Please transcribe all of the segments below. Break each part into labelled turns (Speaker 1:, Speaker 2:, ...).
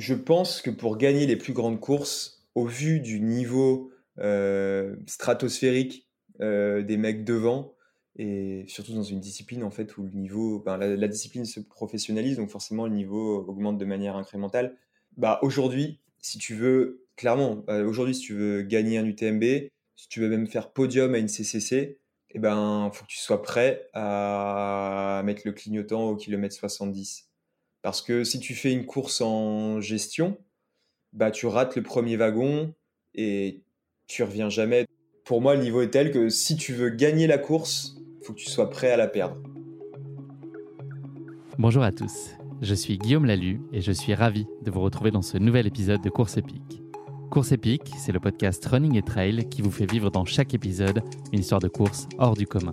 Speaker 1: je pense que pour gagner les plus grandes courses, au vu du niveau euh, stratosphérique euh, des mecs devant, et surtout dans une discipline en fait où le niveau, ben, la, discipline se professionnalise, donc forcément le niveau augmente de manière incrémentale. Bah aujourd'hui, si tu veux, clairement, euh, aujourd'hui si tu veux gagner un UTMB, si tu veux même faire podium à une CCC, eh ben faut que tu sois prêt à mettre le clignotant au kilomètre 70. Parce que si tu fais une course en gestion, bah tu rates le premier wagon et tu reviens jamais. Pour moi, le niveau est tel que si tu veux gagner la course, faut que tu sois prêt à la perdre.
Speaker 2: Bonjour à tous, je suis Guillaume Lalu et je suis ravi de vous retrouver dans ce nouvel épisode de Course épique. Course épique, c'est le podcast Running et Trail qui vous fait vivre dans chaque épisode une histoire de course hors du commun.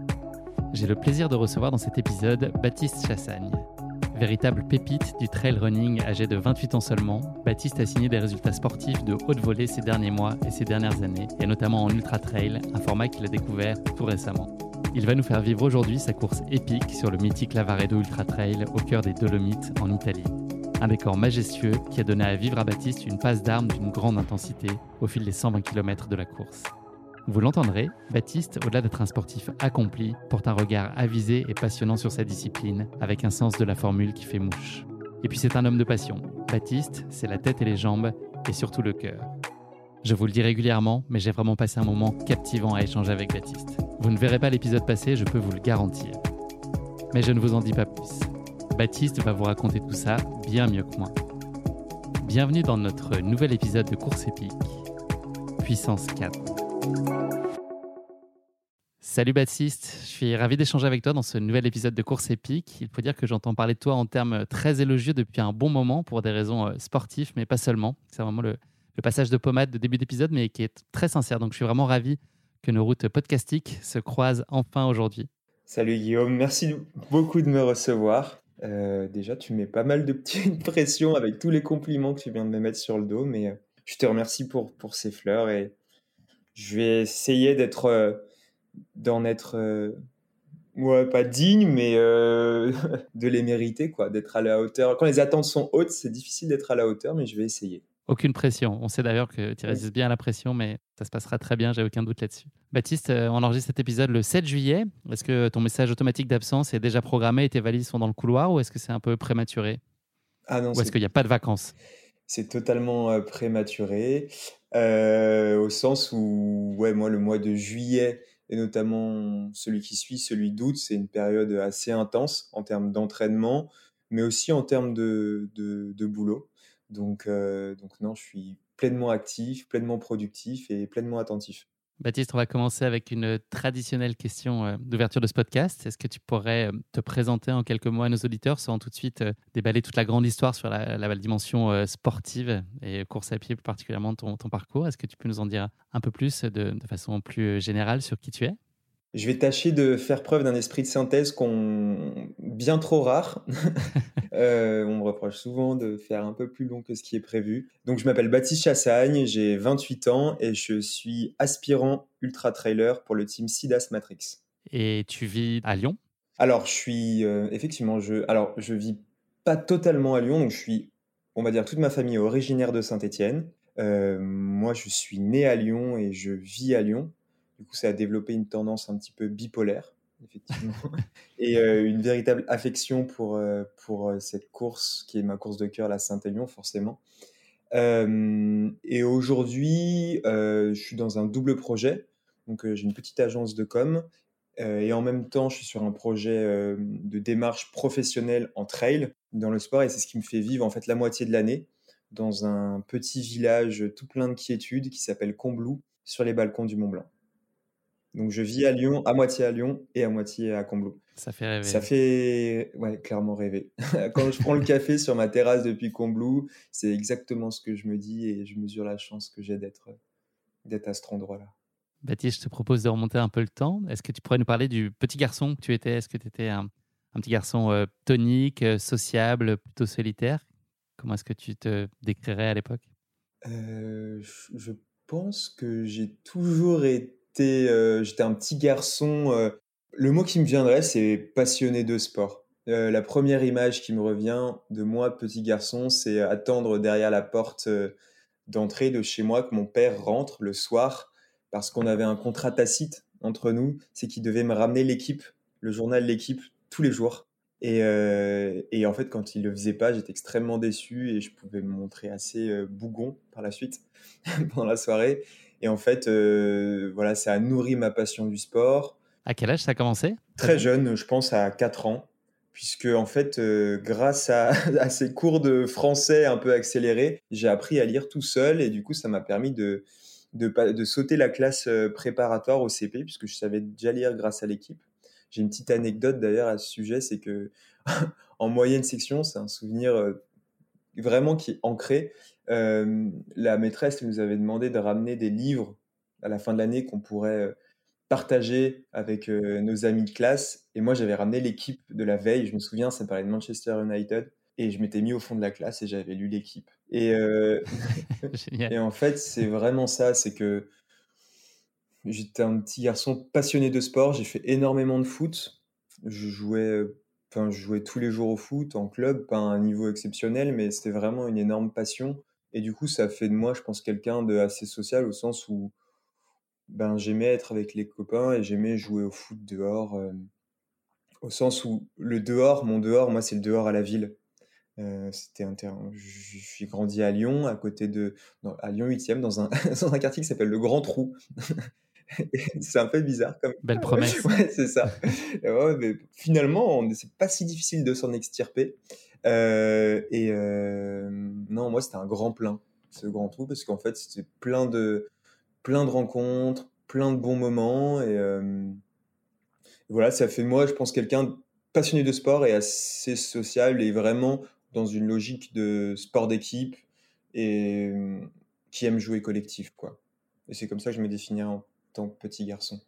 Speaker 2: J'ai le plaisir de recevoir dans cet épisode Baptiste Chassagne. Véritable pépite du trail running âgé de 28 ans seulement, Baptiste a signé des résultats sportifs de haute volée ces derniers mois et ces dernières années, et notamment en ultra trail, un format qu'il a découvert tout récemment. Il va nous faire vivre aujourd'hui sa course épique sur le mythique Lavaredo Ultra Trail au cœur des Dolomites en Italie. Un décor majestueux qui a donné à vivre à Baptiste une passe d'armes d'une grande intensité au fil des 120 km de la course. Vous l'entendrez, Baptiste, au-delà d'être un sportif accompli, porte un regard avisé et passionnant sur sa discipline, avec un sens de la formule qui fait mouche. Et puis c'est un homme de passion. Baptiste, c'est la tête et les jambes, et surtout le cœur. Je vous le dis régulièrement, mais j'ai vraiment passé un moment captivant à échanger avec Baptiste. Vous ne verrez pas l'épisode passé, je peux vous le garantir. Mais je ne vous en dis pas plus. Baptiste va vous raconter tout ça bien mieux que moi. Bienvenue dans notre nouvel épisode de Course épique, Puissance 4. Salut Baptiste, je suis ravi d'échanger avec toi dans ce nouvel épisode de Course épique. Il faut dire que j'entends parler de toi en termes très élogieux depuis un bon moment pour des raisons euh, sportives, mais pas seulement. C'est vraiment le, passage de pommade de début d'épisode, mais qui est très sincère. Donc je suis vraiment ravi que nos routes podcastiques se croisent enfin aujourd'hui.
Speaker 1: Salut Guillaume, merci beaucoup de me recevoir. Euh, déjà, tu mets pas mal de petites pressions avec tous les compliments que tu viens de me mettre sur le dos, mais euh, je te remercie pour, pour ces fleurs et je vais essayer d'être, euh, d'en être, ouais, pas digne, mais de les mériter, quoi, d'être à la hauteur. Quand les attentes sont hautes, c'est difficile d'être à la hauteur, mais je vais essayer.
Speaker 2: Aucune pression. On sait d'ailleurs que tu résistes bien à la pression, mais ça se passera très bien, j'ai aucun doute là-dessus. Baptiste, euh, on enregistre cet épisode le 7 juillet. Est-ce que ton message automatique d'absence est déjà programmé et tes valises sont dans le couloir ou est-ce que c'est un peu prématuré?
Speaker 1: Ah non,
Speaker 2: Ou est-ce qu'il n'y a pas de vacances?
Speaker 1: C'est totalement prématuré, au sens où, ouais, moi, le mois de juillet, et notamment celui qui suit, celui d'août, c'est une période assez intense en termes d'entraînement, mais aussi en termes de, de boulot. Donc, donc non, je suis pleinement actif, pleinement productif et pleinement attentif.
Speaker 2: Baptiste, on va commencer avec une traditionnelle question euh, d'ouverture de ce podcast. Est-ce que tu pourrais euh, te présenter en quelques mots à nos auditeurs sans tout de suite déballer toute la grande histoire sur la, dimension sportive et course à pied plus particulièrement ton parcours? Est-ce que tu peux nous en dire un peu plus de façon plus générale sur qui tu es?
Speaker 1: Je vais tâcher de faire preuve d'un esprit de synthèse qu'on bien trop rare. Euh, on me reproche souvent de faire un peu plus long que ce qui est prévu. Donc je m'appelle Baptiste Chassagne, j'ai 28 ans et je suis aspirant ultra trailer pour le team Sidas Matrix.
Speaker 2: Et tu vis à Lyon?
Speaker 1: Alors je suis euh, effectivement je alors je vis pas totalement à Lyon, donc je suis on va dire toute ma famille est originaire de Saint-Étienne. Euh, moi je suis né à Lyon et je vis à Lyon. Du coup, ça a développé une tendance un petit peu bipolaire, effectivement, et euh, une véritable affection pour, euh, pour euh, cette course qui est ma course de cœur, la Saint-Élion, forcément. et aujourd'hui, je suis dans un double projet. Donc, j'ai une petite agence de com et en même temps, je suis sur un projet de démarche professionnelle en trail dans le sport et c'est ce qui me fait vivre en fait la moitié de l'année dans un petit village tout plein de quiétude qui s'appelle Combloux sur les balcons du Mont Blanc. Donc je vis à Lyon, à moitié à Lyon et à moitié à Combloux.
Speaker 2: Ça fait rêver.
Speaker 1: Ça fait ouais, clairement rêver. Quand je prends le café sur ma terrasse depuis Combloux, c'est exactement ce que je me dis et je mesure la chance que j'ai d'être d'être à cet endroit-là.
Speaker 2: Baptiste, je te propose de remonter un peu le temps. Est-ce que tu pourrais nous parler du petit garçon que tu étais? Est-ce que tu étais un, petit garçon euh, tonique, euh, sociable, plutôt solitaire? Comment est-ce que tu te décrirais à l'époque?
Speaker 1: Euh, je, pense que j'ai toujours été. J'étais un petit garçon. le mot qui me viendrait, c'est passionné de sport. la première image qui me revient de moi, petit garçon, c'est attendre derrière la porte d'entrée de chez moi que mon père rentre le soir parce qu'on avait un contrat tacite entre nous, c'est qu'il devait me ramener l'équipe, le journal L'équipe, tous les jours. Et, euh, et, en fait, quand il le faisait pas, j'étais extrêmement déçu et je pouvais me montrer assez euh, bougon par la suite pendant la soirée. Et en fait, euh, voilà, ça a nourri ma passion du sport.
Speaker 2: À quel âge ça a commencé
Speaker 1: Très jeune, je pense à 4 ans, puisque en fait, grâce à, à, ces cours de français un peu accélérés, j'ai appris à lire tout seul et du coup, ça m'a permis de, de, de sauter la classe préparatoire au CP, puisque je savais déjà lire grâce à l'équipe. J'ai une petite anecdote d'ailleurs à ce sujet, c'est que en moyenne section, c'est un souvenir vraiment qui est ancré. La maîtresse nous avait demandé de ramener des livres à la fin de l'année qu'on pourrait partager avec nos amis de classe. Et moi, j'avais ramené l'équipe de la veille. Je me souviens, ça parlait de Manchester United. Et je m'étais mis au fond de la classe et j'avais lu l'équipe. Et, euh, et en fait, c'est vraiment ça, c'est que j'étais un petit garçon passionné de sport, j'ai fait énormément de foot. Je jouais, enfin, je jouais tous les jours au foot, en club, pas à un niveau exceptionnel, mais c'était vraiment une énorme passion. Et du coup, ça fait de moi, je pense, quelqu'un de assez social au sens où ben, j'aimais être avec les copains et j'aimais jouer au foot dehors. Euh, au sens où le dehors, mon dehors, moi, c'est le dehors à la ville. Euh, c'était un terrain. J'ai grandi à Lyon, à côté de, à Lyon 8e, dans un, dans un quartier qui s'appelle le Grand Trou. c'est un peu bizarre comme.
Speaker 2: Belle promesse.
Speaker 1: ouais, c'est ça. ouais, mais finalement, c'est pas si difficile de s'en extirper. Euh, et euh, non, moi, c'était un grand plein, ce Grand Trou, parce qu'en fait, c'était plein de, plein de rencontres, plein de bons moments. Et voilà, ça fait moi, je pense, quelqu'un passionné de sport et assez sociable et vraiment dans une logique de sport d'équipe et qui aime jouer collectif. Quoi. Et c'est comme ça que je me définirais en tant que petit garçon.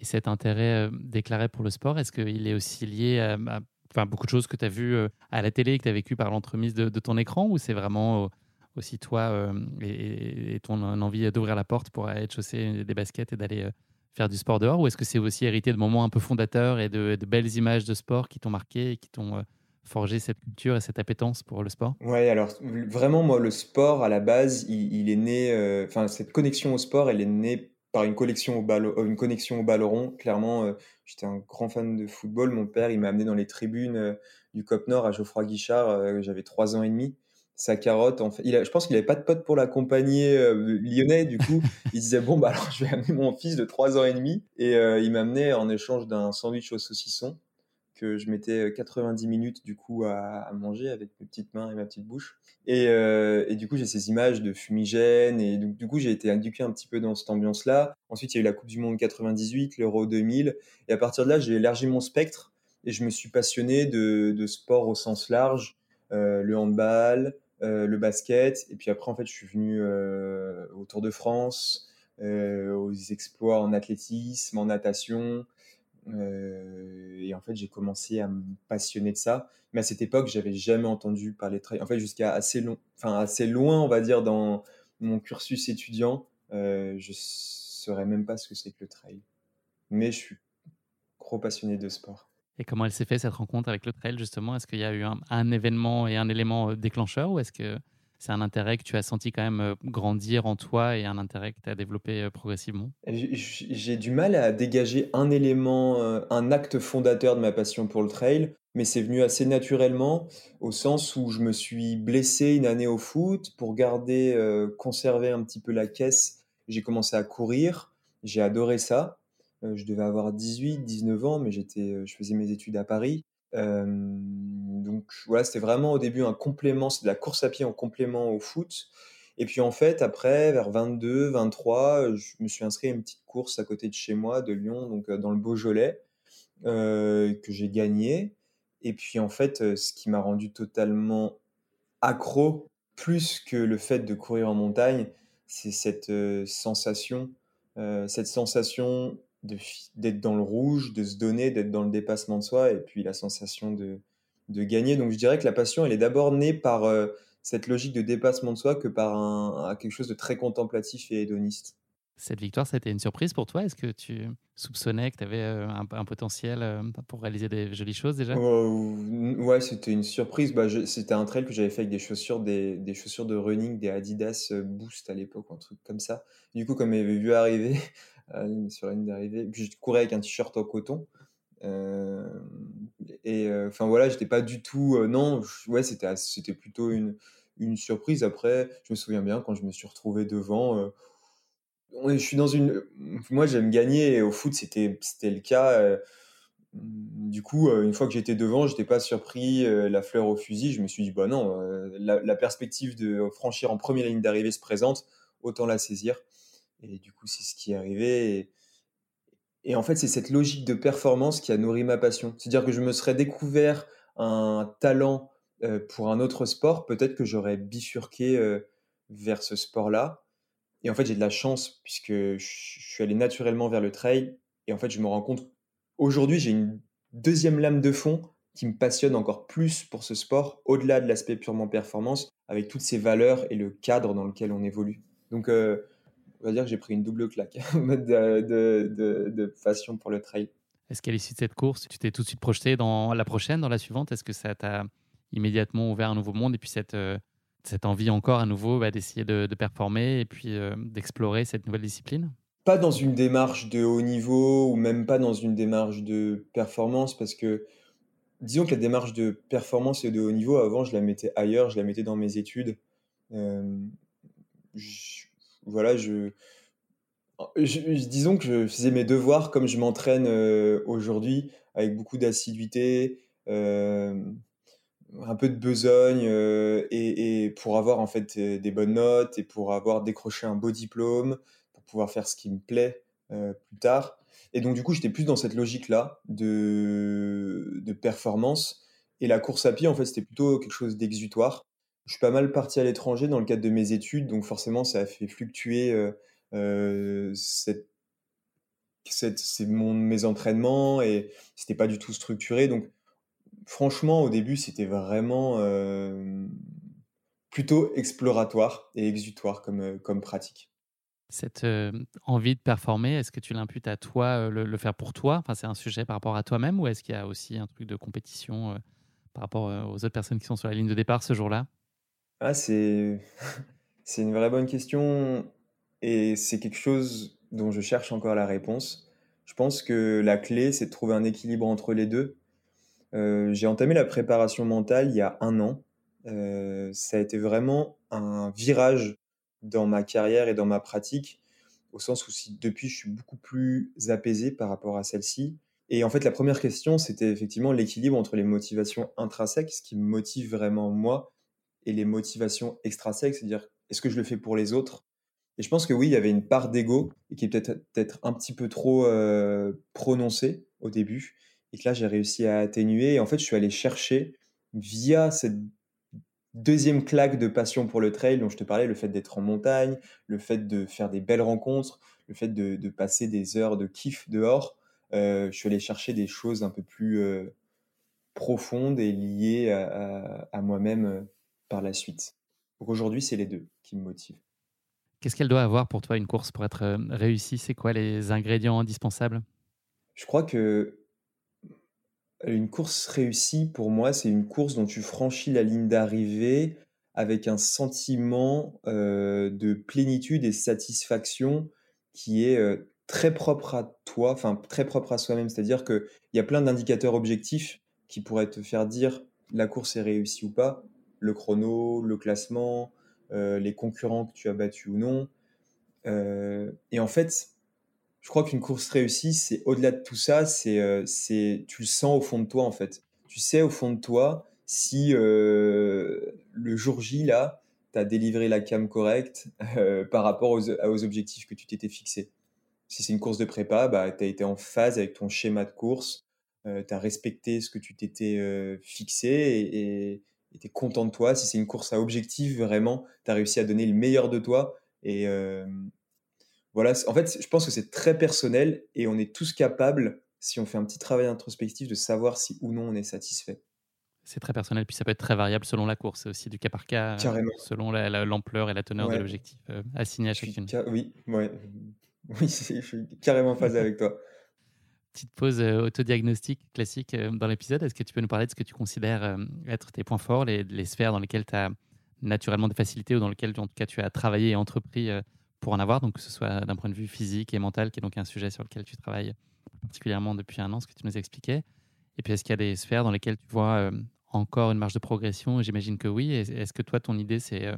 Speaker 2: Et cet intérêt déclaré pour le sport, est-ce qu'il est aussi lié à, enfin, beaucoup de choses que tu as vues à la télé, que tu as vécues par l'entremise de, ton écran, ou c'est vraiment aussi toi et, ton envie d'ouvrir la porte pour aller chausser des baskets et d'aller faire du sport dehors, ou est-ce que c'est aussi hérité de moments un peu fondateurs et de, belles images de sport qui t'ont marqué et qui t'ont forger cette culture et cette appétence pour le sport?
Speaker 1: Ouais, alors vraiment, moi, le sport, à la base, il, est né, euh, enfin, cette connexion au sport, elle est née par une, au euh, une connexion au ballon. Clairement, euh, j'étais un grand fan de football. Mon père, il m'a amené dans les tribunes du Cop Nord à Geoffroy Guichard, j'avais trois ans et demi. Sa carotte, en fait, je pense qu'il n'avait pas de pote pour l'accompagner lyonnais. Du coup, il disait Bon, bah alors, je vais amener mon fils de trois ans et demi. Et il m'amenait en échange d'un sandwich au saucisson je mettais 90 minutes du coup à, manger avec mes petites mains et ma petite bouche. Et, du coup, j'ai ces images de fumigène et du coup, j'ai été éduqué un petit peu dans cette ambiance-là. Ensuite, il y a eu la Coupe du Monde 98, l'Euro 2000. Et à partir de là, j'ai élargi mon spectre et je me suis passionné de, sport au sens large, le handball, le basket. Et puis après, en fait, je suis venu au Tour de France, aux exploits en athlétisme, en natation. Euh, et en fait, j'ai commencé à me passionner de ça. Mais à cette époque, j'avais jamais entendu parler de trail. En fait, jusqu'à assez, long, enfin, assez loin, on va dire, dans mon cursus étudiant, euh, je saurais même pas ce que c'est que le trail. Mais je suis gros passionné de sport.
Speaker 2: Et comment elle s'est fait cette rencontre avec le trail, justement? Est-ce qu'il y a eu un, un, événement et un élément euh, déclencheur ou est-ce que c'est un intérêt que tu as senti quand même euh, grandir en toi et un intérêt que tu as développé euh, progressivement?
Speaker 1: J'ai du mal à dégager un élément, euh, un acte fondateur de ma passion pour le trail, mais c'est venu assez naturellement au sens où je me suis blessé une année au foot pour garder, conserver un petit peu la caisse. J'ai commencé à courir, j'ai adoré ça. je devais avoir 18, 19 ans, mais j'étais, je faisais mes études à Paris donc voilà, c'était vraiment au début un complément, c'est de la course à pied en complément au foot. Et puis en fait, après, vers 22, 23, je me suis inscrit à une petite course à côté de chez moi, de Lyon, donc dans le Beaujolais, que j'ai gagné. Et puis en fait, ce qui m'a rendu totalement accro, plus que le fait de courir en montagne, c'est cette sensation, cette sensation d'être dans le rouge, de se donner, d'être dans le dépassement de soi, et puis la sensation de, de gagner. Donc je dirais que la passion, elle est d'abord née par cette logique de dépassement de soi que par un, quelque chose de très contemplatif et hédoniste.
Speaker 2: Cette victoire, ça a été une surprise pour toi? Est-ce que tu soupçonnais que tu avais euh, un, potentiel euh, pour réaliser des jolies choses déjà?
Speaker 1: Euh, Ouais, c'était une surprise. Bah, c'était un trail que j'avais fait avec des chaussures, des, des, chaussures de running, des Adidas Boost à l'époque, un truc comme ça. Du coup, comme j'avais vu arriver sur la ligne d'arrivée, puis je courais avec un t-shirt en coton. et enfin voilà, j'étais pas du tout. non, ouais, c'était plutôt une, surprise. Après, je me souviens bien quand je me suis retrouvé devant je suis dans une. Moi, j'aime gagner. Et au foot, c'était c'était le cas. Euh, du coup, euh, une fois que j'étais devant, j'étais pas surpris, euh, la fleur au fusil. Je me suis dit, bah non, la, perspective de franchir en première ligne d'arrivée se présente, autant la saisir. Et du coup, c'est ce qui est arrivé. Et, en fait, c'est cette logique de performance qui a nourri ma passion. C'est-à-dire que je me serais découvert un talent pour un autre sport, peut-être que j'aurais bifurqué vers ce sport-là. Et en fait, j'ai de la chance puisque je suis allé naturellement vers le trail. Et en fait, je me rends compte, aujourd'hui, j'ai une deuxième lame de fond qui me passionne encore plus pour ce sport, au-delà de l'aspect purement performance, avec toutes ces valeurs et le cadre dans lequel on évolue. Donc, euh, on va dire que j'ai pris une double claque de, de, de, passion pour le trail.
Speaker 2: Est-ce qu'à l'issue de cette course, tu t'es tout de suite projeté dans la prochaine, dans la suivante? Est-ce que ça t'a immédiatement ouvert un nouveau monde et puis cette, euh, cette envie encore à nouveau bah, d'essayer de, performer et puis euh, d'explorer cette nouvelle discipline?
Speaker 1: Pas dans une démarche de haut niveau ou même pas dans une démarche de performance parce que disons que la démarche de performance et de haut niveau, avant, je la mettais ailleurs, je la mettais dans mes études. Euh, voilà, je, disons que je faisais mes devoirs comme je m'entraîne euh, aujourd'hui, avec beaucoup d'assiduité un peu de besogne euh, et, pour avoir en fait des bonnes notes et pour avoir décroché un beau diplôme, pour pouvoir faire ce qui me plaît euh, plus tard. Et donc du coup, j'étais plus dans cette logique-là de, de performance. Et la course à pied, en fait, c'était plutôt quelque chose d'exutoire. Je suis pas mal parti à l'étranger dans le cadre de mes études, donc forcément, ça a fait fluctuer euh, mon, mes entraînements et c'était pas du tout structuré. Donc franchement, au début, c'était vraiment euh, plutôt exploratoire et exutoire comme, euh, pratique.
Speaker 2: Cette euh, envie de performer, est-ce que tu l'imputes à toi, le, faire pour toi? Enfin, C'est un sujet par rapport à toi-même ou est-ce qu'il y a aussi un truc de compétition par rapport aux autres personnes qui sont sur la ligne de départ ce jour-là?
Speaker 1: Ah, C'est une vraie bonne question et c'est quelque chose dont je cherche encore la réponse. Je pense que la clé, c'est de trouver un équilibre entre les deux euh, j'ai entamé la préparation mentale il y a un an. Euh, ça a été vraiment un virage dans ma carrière et dans ma pratique, au sens où depuis je suis beaucoup plus apaisé par rapport à celle-ci. Et en fait, la première question, c'était effectivement l'équilibre entre les motivations intrinsèques, ce qui me motive vraiment moi, et les motivations extrinsèques, c'est-à-dire est-ce que je le fais pour les autres? Et je pense que oui, il y avait une part d'ego qui est peut-être peut un petit peu trop euh, prononcée au début et que là, j'ai réussi à atténuer. Et en fait, je suis allé chercher via cette deuxième claque de passion pour le trail dont je te parlais, le fait d'être en montagne, le fait de faire des belles rencontres, le fait de, passer des heures de kiff dehors. Euh, je suis allé chercher des choses un peu plus euh, profondes et liées à, moi-même par la suite. Donc aujourd'hui, c'est les deux qui me motivent.
Speaker 2: Qu'est-ce qu'elle doit avoir pour toi une course pour être réussie? C'est quoi les ingrédients indispensables?
Speaker 1: Je crois que une course réussie, pour moi, c'est une course dont tu franchis la ligne d'arrivée avec un sentiment euh, de plénitude et satisfaction qui est euh, très propre à toi, enfin très propre à soi-même. C'est-à-dire qu'il y a plein d'indicateurs objectifs qui pourraient te faire dire la course est réussie ou pas, le chrono, le classement, euh, les concurrents que tu as battus ou non. et en fait, je crois qu'une course réussie, c'est au-delà de tout ça, c'est, euh, c'est, tu le sens au fond de toi en fait. Tu sais au fond de toi si euh, le jour J là, tu as délivré la cam correcte par rapport aux, aux, objectifs que tu t'étais fixés. Si c'est une course de prépa, bah, tu as été en phase avec ton schéma de course, tu as respecté ce que tu t'étais fixé et tu es content de toi. Si c'est une course à objectif, vraiment, tu as réussi à donner le meilleur de toi. Et voilà, en fait, je pense que c'est très personnel et on est tous capables, si on fait un petit travail introspectif, de savoir si ou non on est satisfait.
Speaker 2: C'est très personnel, puis ça peut être très variable selon la course, aussi du cas par cas, selon l'ampleur et la teneur de l'objectif assigné à chacune.
Speaker 1: Oui, ouais. oui, je suis carrément phasé avec toi.
Speaker 2: Petite pause autodiagnostique classique dans l'épisode. Est-ce que tu peux nous parler de ce que tu considères être tes points forts, les, sphères dans lesquelles tu as naturellement des facilités ou dans lesquelles en tout cas tu as travaillé et entrepris pour en avoir, donc que ce soit d'un point de vue physique et mental, qui est donc un sujet sur lequel tu travailles particulièrement depuis un an, ce que tu nous expliquais. Et puis, est-ce qu'il y a des sphères dans lesquelles tu vois euh, encore une marge de progression? J'imagine que oui. Est-ce que toi, ton idée, c'est euh,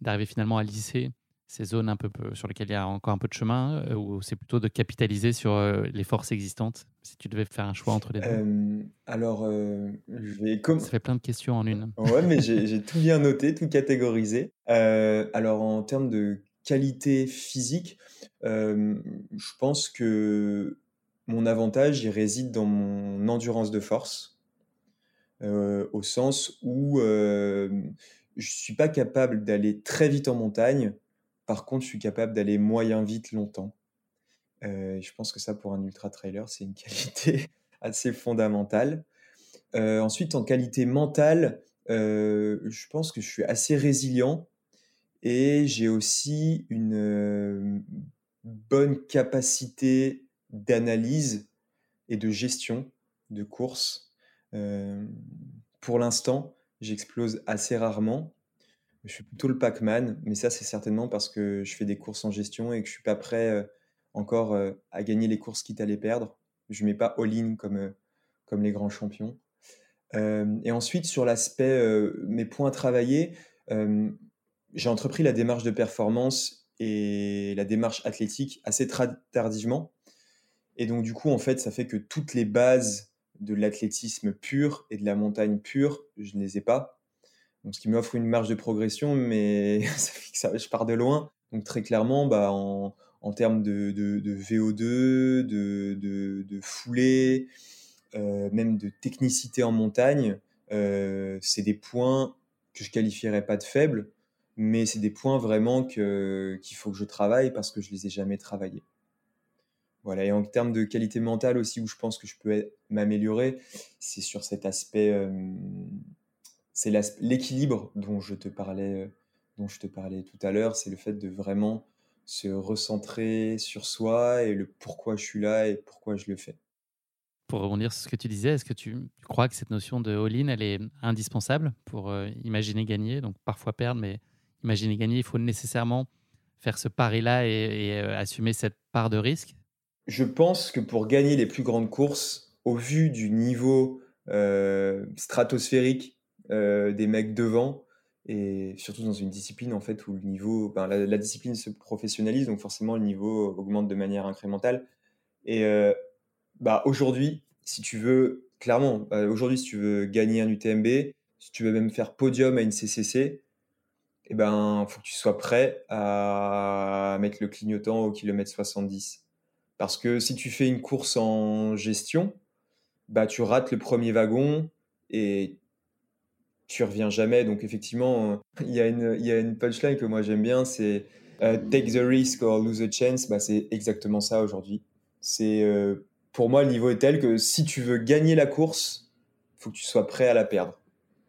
Speaker 2: d'arriver finalement à lisser ces zones un peu, sur lesquelles il y a encore un peu de chemin, euh, ou c'est plutôt de capitaliser sur les forces existantes, si tu devais faire un choix entre les deux?
Speaker 1: Alors, je vais... Comme...
Speaker 2: Ça fait plein de questions en une.
Speaker 1: ouais, mais j'ai tout bien noté, tout catégorisé. alors, en termes de qualité physique, je pense que mon avantage, il réside dans mon endurance de force, au sens où je ne suis pas capable d'aller très vite en montagne, par contre, je suis capable d'aller moyen vite longtemps. je pense que ça, pour un ultra-trailer, c'est une qualité assez fondamentale. ensuite, en qualité mentale, je pense que je suis assez résilient et j'ai aussi une bonne capacité d'analyse et de gestion de course. pour l'instant, j'explose assez rarement. Je suis plutôt le Pac-Man, mais ça, c'est certainement parce que je fais des courses en gestion et que je suis pas prêt encore à gagner les courses quitte à les perdre. Je mets pas all-in comme, comme les grands champions. et ensuite, sur l'aspect mes points travaillés, j'ai entrepris la démarche de performance et la démarche athlétique assez tardivement. Et donc, du coup, en fait, ça fait que toutes les bases de l'athlétisme pur et de la montagne pure, je ne les ai pas. Donc, ce qui m'offre une marge de progression, mais ça fait que je pars de loin. Donc, très clairement, bah, en, en termes de, de, VO2, de, de foulée, euh, même de technicité en montagne, euh, c'est des points que je qualifierais pas de faibles, mais c'est des points vraiment qu'il faut que je travaille parce que je les ai jamais travaillés. Voilà, et en termes de qualité mentale aussi, où je pense que je peux m'améliorer, c'est sur cet aspect, euh, c'est l'équilibre dont je te parlais, euh, dont je te parlais tout à l'heure, c'est le fait de vraiment se recentrer sur soi et le pourquoi je suis là et pourquoi je le fais.
Speaker 2: Pour rebondir sur ce que tu disais, est-ce que tu, crois que cette notion de all-in, elle est indispensable pour euh, imaginer gagner, donc parfois perdre, mais imaginer gagner, il faut nécessairement faire ce pari-là et, euh, assumer cette part de risque?
Speaker 1: Je pense que pour gagner les plus grandes courses, au vu du niveau euh, stratosphérique euh, des mecs devant, et surtout dans une discipline en fait où le niveau, ben, la, discipline se professionnalise, donc forcément le niveau augmente de manière incrémentale. Et bah, aujourd'hui, si tu veux, clairement, aujourd'hui si tu veux gagner un UTMB, si tu veux même faire podium à une CCC, eh ben, faut que tu sois prêt à mettre le clignotant au kilomètre 70. Parce que si tu fais une course en gestion, bah, tu rates le premier wagon et tu reviens jamais. Donc effectivement, il y, a une, il y a une punchline que moi j'aime bien, c'est euh, take the risk or lose a chance. Bah, c'est exactement ça aujourd'hui. C'est euh, pour moi le niveau est tel que si tu veux gagner la course, faut que tu sois prêt à la perdre.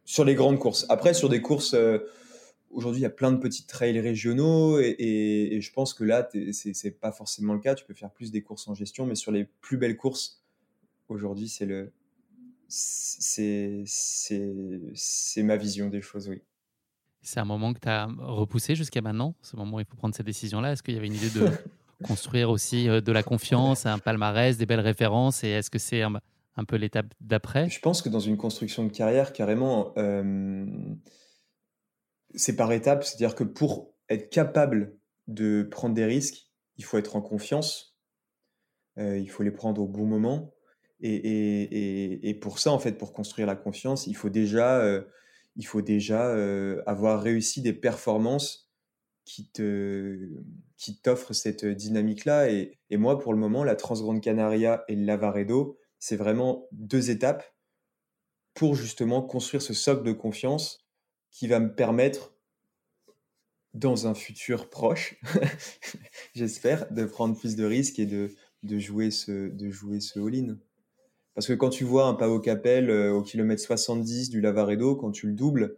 Speaker 1: Sur les grandes courses. Après, sur des courses euh, Aujourd'hui, il y a plein de petits trails régionaux et, je pense que là, c'est pas forcément le cas. Tu peux faire plus des courses en gestion, mais sur les plus belles courses, aujourd'hui, c'est le, c'est ma vision des choses, oui.
Speaker 2: C'est un moment que tu as repoussé jusqu'à maintenant, ce moment où il faut prendre cette décision-là? Est-ce qu'il y avait une idée de construire aussi euh, de la confiance, un palmarès, des belles références Et est-ce que c'est un, peu l'étape d'après?
Speaker 1: Je pense que dans une construction de carrière, carrément, euh, c'est par étapes, c'est-à-dire que pour être capable de prendre des risques, il faut être en confiance, euh, il faut les prendre au bon moment. Et, pour ça, en fait, pour construire la confiance, il faut déjà, euh, il faut déjà avoir réussi des performances qui te qui t'offrent cette dynamique-là. Et, moi, pour le moment, la Transgrande Canaria et le Lavaredo, c'est vraiment deux étapes pour justement construire ce socle de confiance qui va me permettre, dans un futur proche, j'espère, de prendre plus de risques et de jouer ce, de jouer ce all-in. Parce que quand tu vois un Pau Capel euh, au kilomètre 70 du Lavaredo, quand tu le doubles,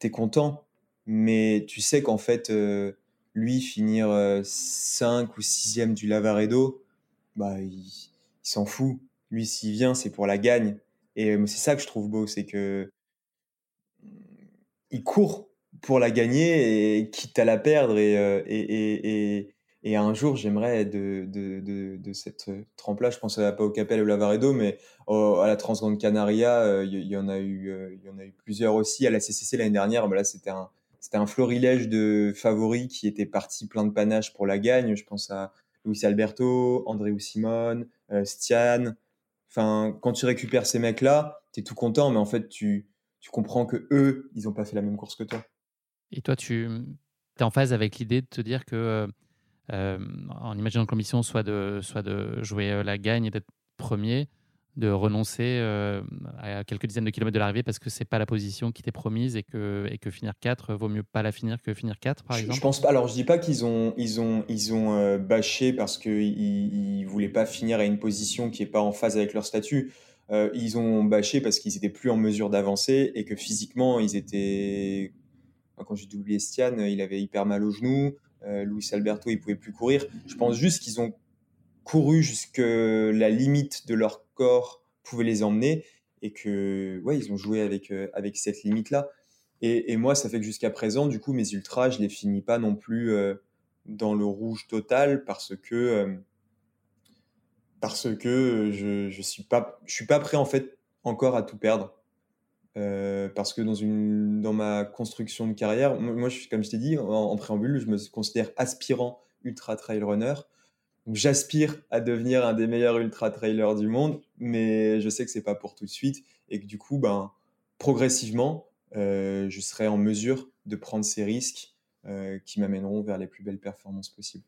Speaker 1: tu es content. Mais tu sais qu'en fait, euh, lui, finir 5 euh, ou 6e du Lavaredo, bah, il, s'en fout. Lui, s'il vient, c'est pour la gagne. Et c'est ça que je trouve beau, c'est que il court pour la gagner et quitte à la perdre. Et, et, et, et un jour, j'aimerais de, de, de, de, cette trempe-là, je pense à, pas au Capel ou Lavaredo, mais à la Transgrande Canaria, euh, il y, en a eu, euh, y en a eu plusieurs aussi. À la CCC l'année dernière, mais là, c'était un, un florilège de favoris qui étaient partis plein de panache pour la gagne. Je pense à Luis Alberto, André Simone, euh, Stian. Enfin, quand tu récupères ces mecs-là, tu es tout content, mais en fait, tu, tu comprends que eux, ils n'ont pas fait la même course que toi.
Speaker 2: Et toi, tu es en phase avec l'idée de te dire que euh, en imaginant que l'ambition soit de, soit de jouer euh, la gagne et d'être premier, de renoncer euh, à quelques dizaines de kilomètres de l'arrivée parce que c'est pas la position qui t'est promise et que, et que finir 4 vaut mieux pas la finir que finir 4 par exemple
Speaker 1: Je pense pas. Alors je dis pas qu'ils ont ils ont ils ont bâché parce qu'ils ils voulaient pas finir à une position qui est pas en phase avec leur statut. ils ont bâché parce qu'ils étaient plus en mesure d'avancer et que physiquement ils étaient. Quand j'ai doublé Estienne, il avait hyper mal au genou. Euh, Luis Alberto, il pouvait plus courir. Je pense juste qu'ils ont couru jusque la limite de leur corps pouvait les emmener et que ouais, ils ont joué avec euh, avec cette limite là. Et, moi, ça fait que jusqu'à présent, du coup, mes ultras, je les finis pas non plus euh, dans le rouge total parce que parce que je je suis pas je suis pas prêt en fait encore à tout perdre. Euh, parce que dans, une, dans ma construction de carrière, moi, je, comme je t'ai dit en, préambule, je me considère aspirant ultra trail runner. J'aspire à devenir un des meilleurs ultra trailers du monde, mais je sais que c'est pas pour tout de suite et que du coup, ben, progressivement, euh, je serai en mesure de prendre ces risques euh, qui m'amèneront vers les plus belles performances possibles.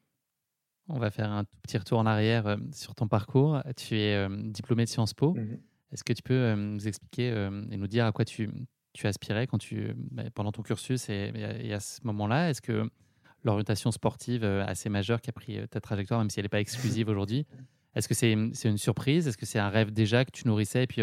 Speaker 2: On va faire un petit retour en arrière sur ton parcours. Tu es diplômé de Sciences Po. Mmh est-ce que tu peux euh, nous expliquer euh, et nous dire à quoi tu, tu aspirais quand tu, bah, pendant ton cursus et, à ce moment-là? Est-ce que l'orientation sportive euh, assez majeure qui a pris ta trajectoire, même si elle n'est pas exclusive aujourd'hui, est-ce que c'est une surprise? Est-ce que c'est un rêve déjà que tu nourrissais et puis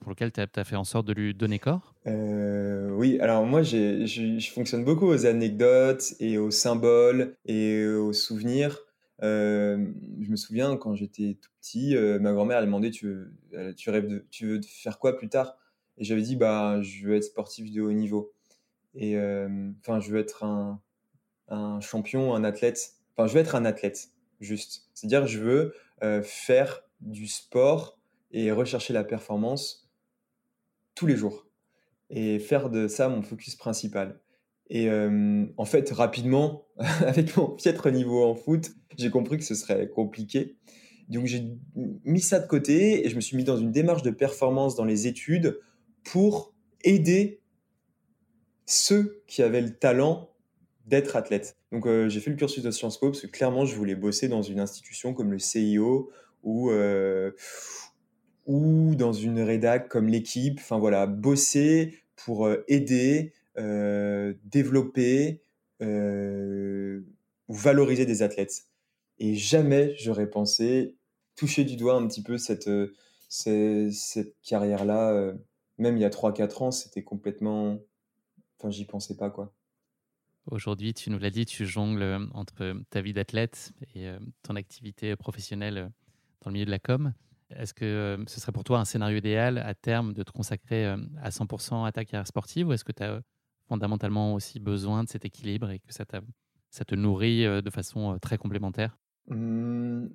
Speaker 2: pour lequel tu as, fait en sorte de lui donner corps?
Speaker 1: Oui, alors moi je fonctionne beaucoup aux anecdotes et aux symboles et aux souvenirs. Euh, je me souviens quand j'étais tout petit, euh, ma grand-mère elle demandait tu veux, tu rêves de, tu veux faire quoi plus tard? Et j'avais dit bah je veux être sportif de haut niveau. Et euh, enfin je veux être un, un, champion, un athlète. Enfin je veux être un athlète juste. C'est-à-dire je veux faire du sport et rechercher la performance tous les jours et faire de ça mon focus principal. Et en fait, rapidement, avec mon piètre niveau en foot, j'ai compris que ce serait compliqué. Donc j'ai mis ça de côté et je me suis mis dans une démarche de performance dans les études pour aider ceux qui avaient le talent d'être athlète. Donc j'ai fait le cursus de Sciences Po parce que clairement je voulais bosser dans une institution comme le CIO ou, ou dans une rédac comme l'équipe. Enfin voilà, bosser pour aider euh, développer euh, ou valoriser des athlètes. Et jamais j'aurais pensé toucher du doigt un petit peu cette, euh, cette, carrière-là. Même il y a 3-4 ans, c'était complètement... Enfin, j'y pensais pas, quoi.
Speaker 2: Aujourd'hui, tu nous l'as dit, tu jongles entre ta vie d'athlète et ton activité professionnelle dans le milieu de la com. Est-ce que ce serait pour toi un scénario idéal à terme de te consacrer à 100% à ta carrière sportive ou est-ce que tu as fondamentalement aussi besoin de cet équilibre et que ça, te nourrit euh, de façon euh, très complémentaire?
Speaker 1: Mmh,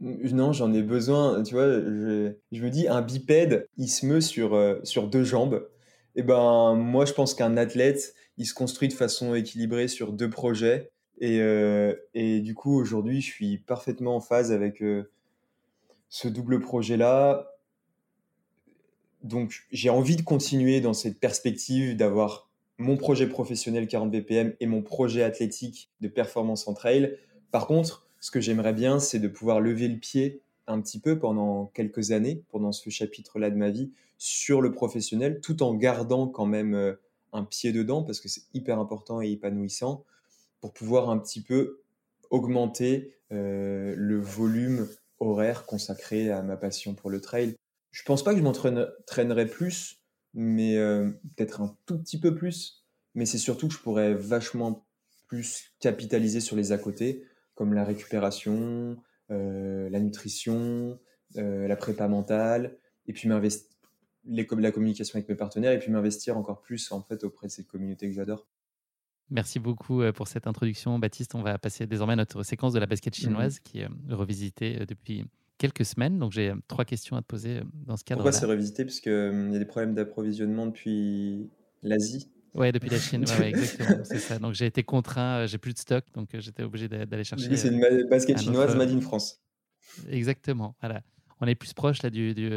Speaker 1: Non, j'en ai besoin. Tu vois, je, me dis, un bipède, il se meut sur, euh, sur deux jambes. Et eh ben, moi, je pense qu'un athlète, il se construit de façon équilibrée sur deux projets. Et, et du coup, aujourd'hui, je suis parfaitement en phase avec ce double projet-là donc j'ai envie de continuer dans cette perspective d'avoir mon projet professionnel 40 BPM et mon projet athlétique de performance en trail. Par contre, ce que j'aimerais bien, c'est de pouvoir lever le pied un petit peu pendant quelques années, pendant ce chapitre-là de ma vie, sur le professionnel, tout en gardant quand même euh, un pied dedans, parce que c'est hyper important et épanouissant, pour pouvoir un petit peu augmenter euh, le volume horaire consacré à ma passion pour le trail. Je pense pas que je m'entraînerai plus, mais euh, peut-être un tout petit peu plus. Mais c'est surtout que je pourrais vachement plus capitaliser sur les à côté, comme la récupération, euh, la nutrition, euh, la prépa mentale, et puis m'investir la communication avec mes partenaires, et puis m'investir encore plus en fait auprès de cette communauté que j'adore.
Speaker 2: Merci beaucoup pour cette introduction, Baptiste. On va passer désormais à notre séquence de la basket mmh chinoise qui est revisitée depuis quelques semaines. Donc j'ai trois questions à te poser dans ce cadre.
Speaker 1: Pourquoi c'est revisité? Parce qu'il y a des problèmes d'approvisionnement depuis l'Asie.
Speaker 2: Ouais, depuis la Chine, ouais, exactement, c'est ça. Donc j'ai été contraint, j'ai plus de stock, donc j'étais obligé d'aller chercher.
Speaker 1: C'est une basket chinoise made in France.
Speaker 2: Exactement, voilà. On est plus proche là du, du,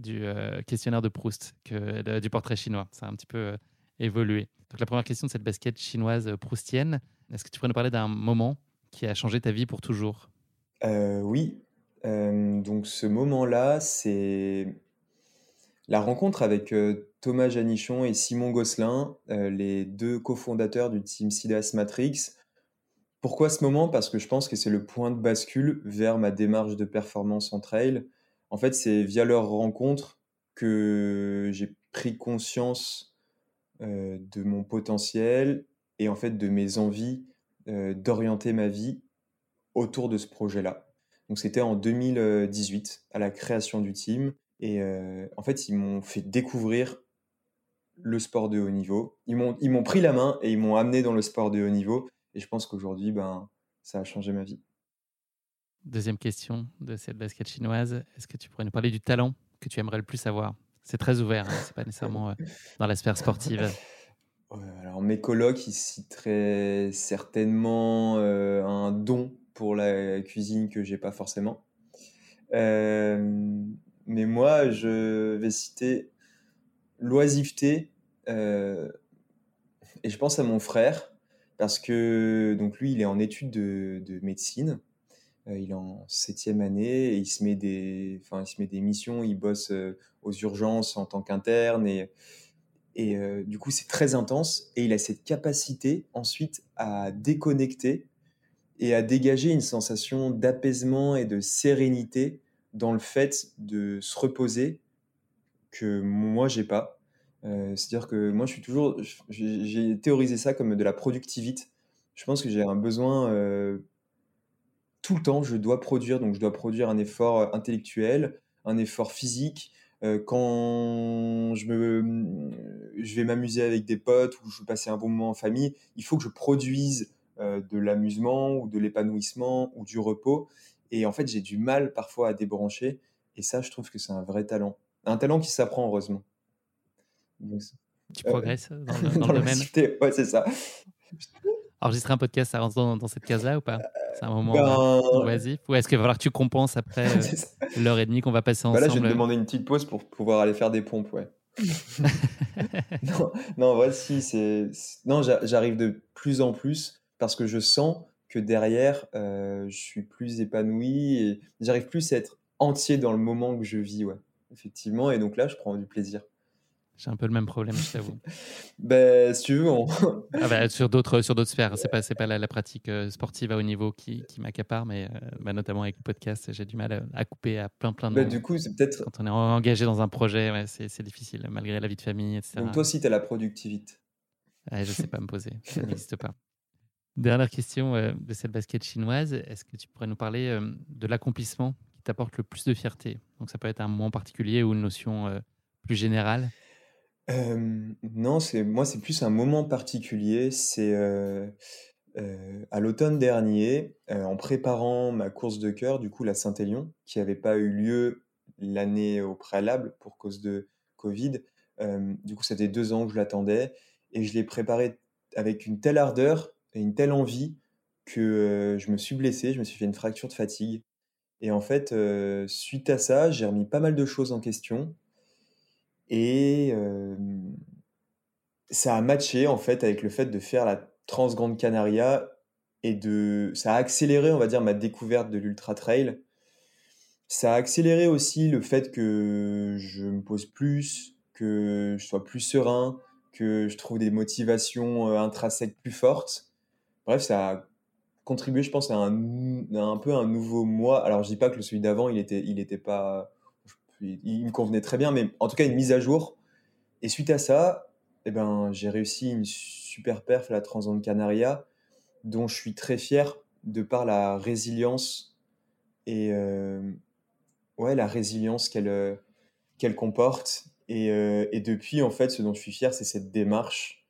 Speaker 2: du questionnaire de Proust que du portrait chinois. Ça a un petit peu évolué. Donc la première question de cette basket chinoise proustienne, est-ce que tu pourrais nous parler d'un moment qui a changé ta vie pour toujours?
Speaker 1: Euh, Oui, euh, donc ce moment-là, c'est la rencontre avec euh, Thomas Janichon et Simon Gosselin, euh, les deux cofondateurs du team SIDAS Matrix. Pourquoi ce moment? Parce que je pense que c'est le point de bascule vers ma démarche de performance en trail. En fait, c'est via leur rencontre que j'ai pris conscience de mon potentiel et en fait de mes envies d'orienter ma vie autour de ce projet-là. Donc c'était en 2018 à la création du team. Et euh, en fait, ils m'ont fait découvrir le sport de haut niveau. Ils m'ont, ils m'ont pris la main et ils m'ont amené dans le sport de haut niveau. Et je pense qu'aujourd'hui, ben, ça a changé ma vie.
Speaker 2: Deuxième question de cette basket chinoise. Est-ce que tu pourrais nous parler du talent que tu aimerais le plus avoir? C'est très ouvert, hein, c'est pas nécessairement euh, dans la sphère sportive.
Speaker 1: alors mes colocs, ils citeraient certainement euh, un don pour la cuisine que j'ai pas forcément. Euh, mais moi, je vais citer l'oisiveté. Euh, et je pense à mon frère parce que donc lui, il est en études de, médecine. Euh, il est en septième année et il se met des, enfin, il se met des missions. Il bosse aux urgences en tant qu'interne et et du coup, c'est très intense. Et il a cette capacité ensuite à déconnecter et à dégager une sensation d'apaisement et de sérénité dans le fait de se reposer que moi j'ai pas. Euh, c'est-à-dire que moi je suis toujours, j'ai théorisé ça comme de la productivité. Je pense que j'ai un besoin euh, tout le temps, je dois produire, donc je dois produire un effort intellectuel, un effort physique. Euh, quand je, je vais m'amuser avec des potes ou je veux passer un bon moment en famille, il faut que je produise euh, de l'amusement ou de l'épanouissement ou du repos. Et en fait, j'ai du mal parfois à débrancher. Et ça, je trouve que c'est un vrai talent. Un talent qui s'apprend, heureusement.
Speaker 2: tu progresses dans le, dans le domaine
Speaker 1: Ouais, c'est ça.
Speaker 2: Enregistrer un podcast, ça rentre dans, cette case-là ou pas? C'est un moment ben... oisif Ou est-ce qu'il va falloir que tu compenses après euh, l'heure et demie qu'on va passer ensemble
Speaker 1: bah Là, je vais te demander une petite pause pour pouvoir aller faire des pompes, ouais. non, non, voici, c'est. Non, j'arrive de plus en plus parce que je sens que derrière, euh, je suis plus épanoui et j'arrive plus à être entier dans le moment que je vis, ouais, effectivement. Et donc là, je prends du plaisir.
Speaker 2: J'ai un peu le même problème, je t'avoue.
Speaker 1: ben, si tu veux, on...
Speaker 2: ah bah, sur d'autres sur d'autres sphères, c'est pas c'est pas la, pratique euh, sportive à haut niveau qui, qui m'accapare, mais euh, bah, notamment avec le podcast, j'ai du mal à, couper à plein plein de.
Speaker 1: Bah, du coup, c'est peut-être
Speaker 2: quand on est engagé dans un projet, ouais, c'est difficile malgré la vie de famille, etc.
Speaker 1: Donc toi aussi, tu as la productivité.
Speaker 2: Ouais, je sais pas me poser, ça n'existe pas. Dernière question euh, de cette basket chinoise. Est-ce que tu pourrais nous parler euh, de l'accomplissement qui t'apporte le plus de fierté? Donc ça peut être un moment particulier ou une notion euh, plus générale?
Speaker 1: Non, moi c'est plus un moment particulier. C'est à l'automne dernier, en préparant ma course de cœur, du coup la Saint-Élion, qui n'avait pas eu lieu l'année au préalable pour cause de Covid. du coup, ça faisait deux ans que je l'attendais et je l'ai préparé avec une telle ardeur une telle envie que je me suis blessé, je me suis fait une fracture de fatigue. Et en fait, suite à ça, j'ai remis pas mal de choses en question. Et ça a matché en fait avec le fait de faire la Transgrande Canaria et de ça a accéléré, on va dire, ma découverte de l'ultra trail. Ça a accéléré aussi le fait que je me pose plus, que je sois plus serein, que je trouve des motivations intrinsèques plus fortes. Bref, ça a contribué, je pense, à un, un peu un nouveau moi. Alors, je dis pas que celui d'avant, il était, il était pas, il me convenait très bien, mais en tout cas, une mise à jour. Et suite à ça, eh ben, j'ai réussi une super perf la Transande Canaria, dont je suis très fier de par la résilience et euh, ouais, la résilience qu'elle comporte. Et, euh, et, depuis, en fait, ce dont je suis fier, c'est cette démarche.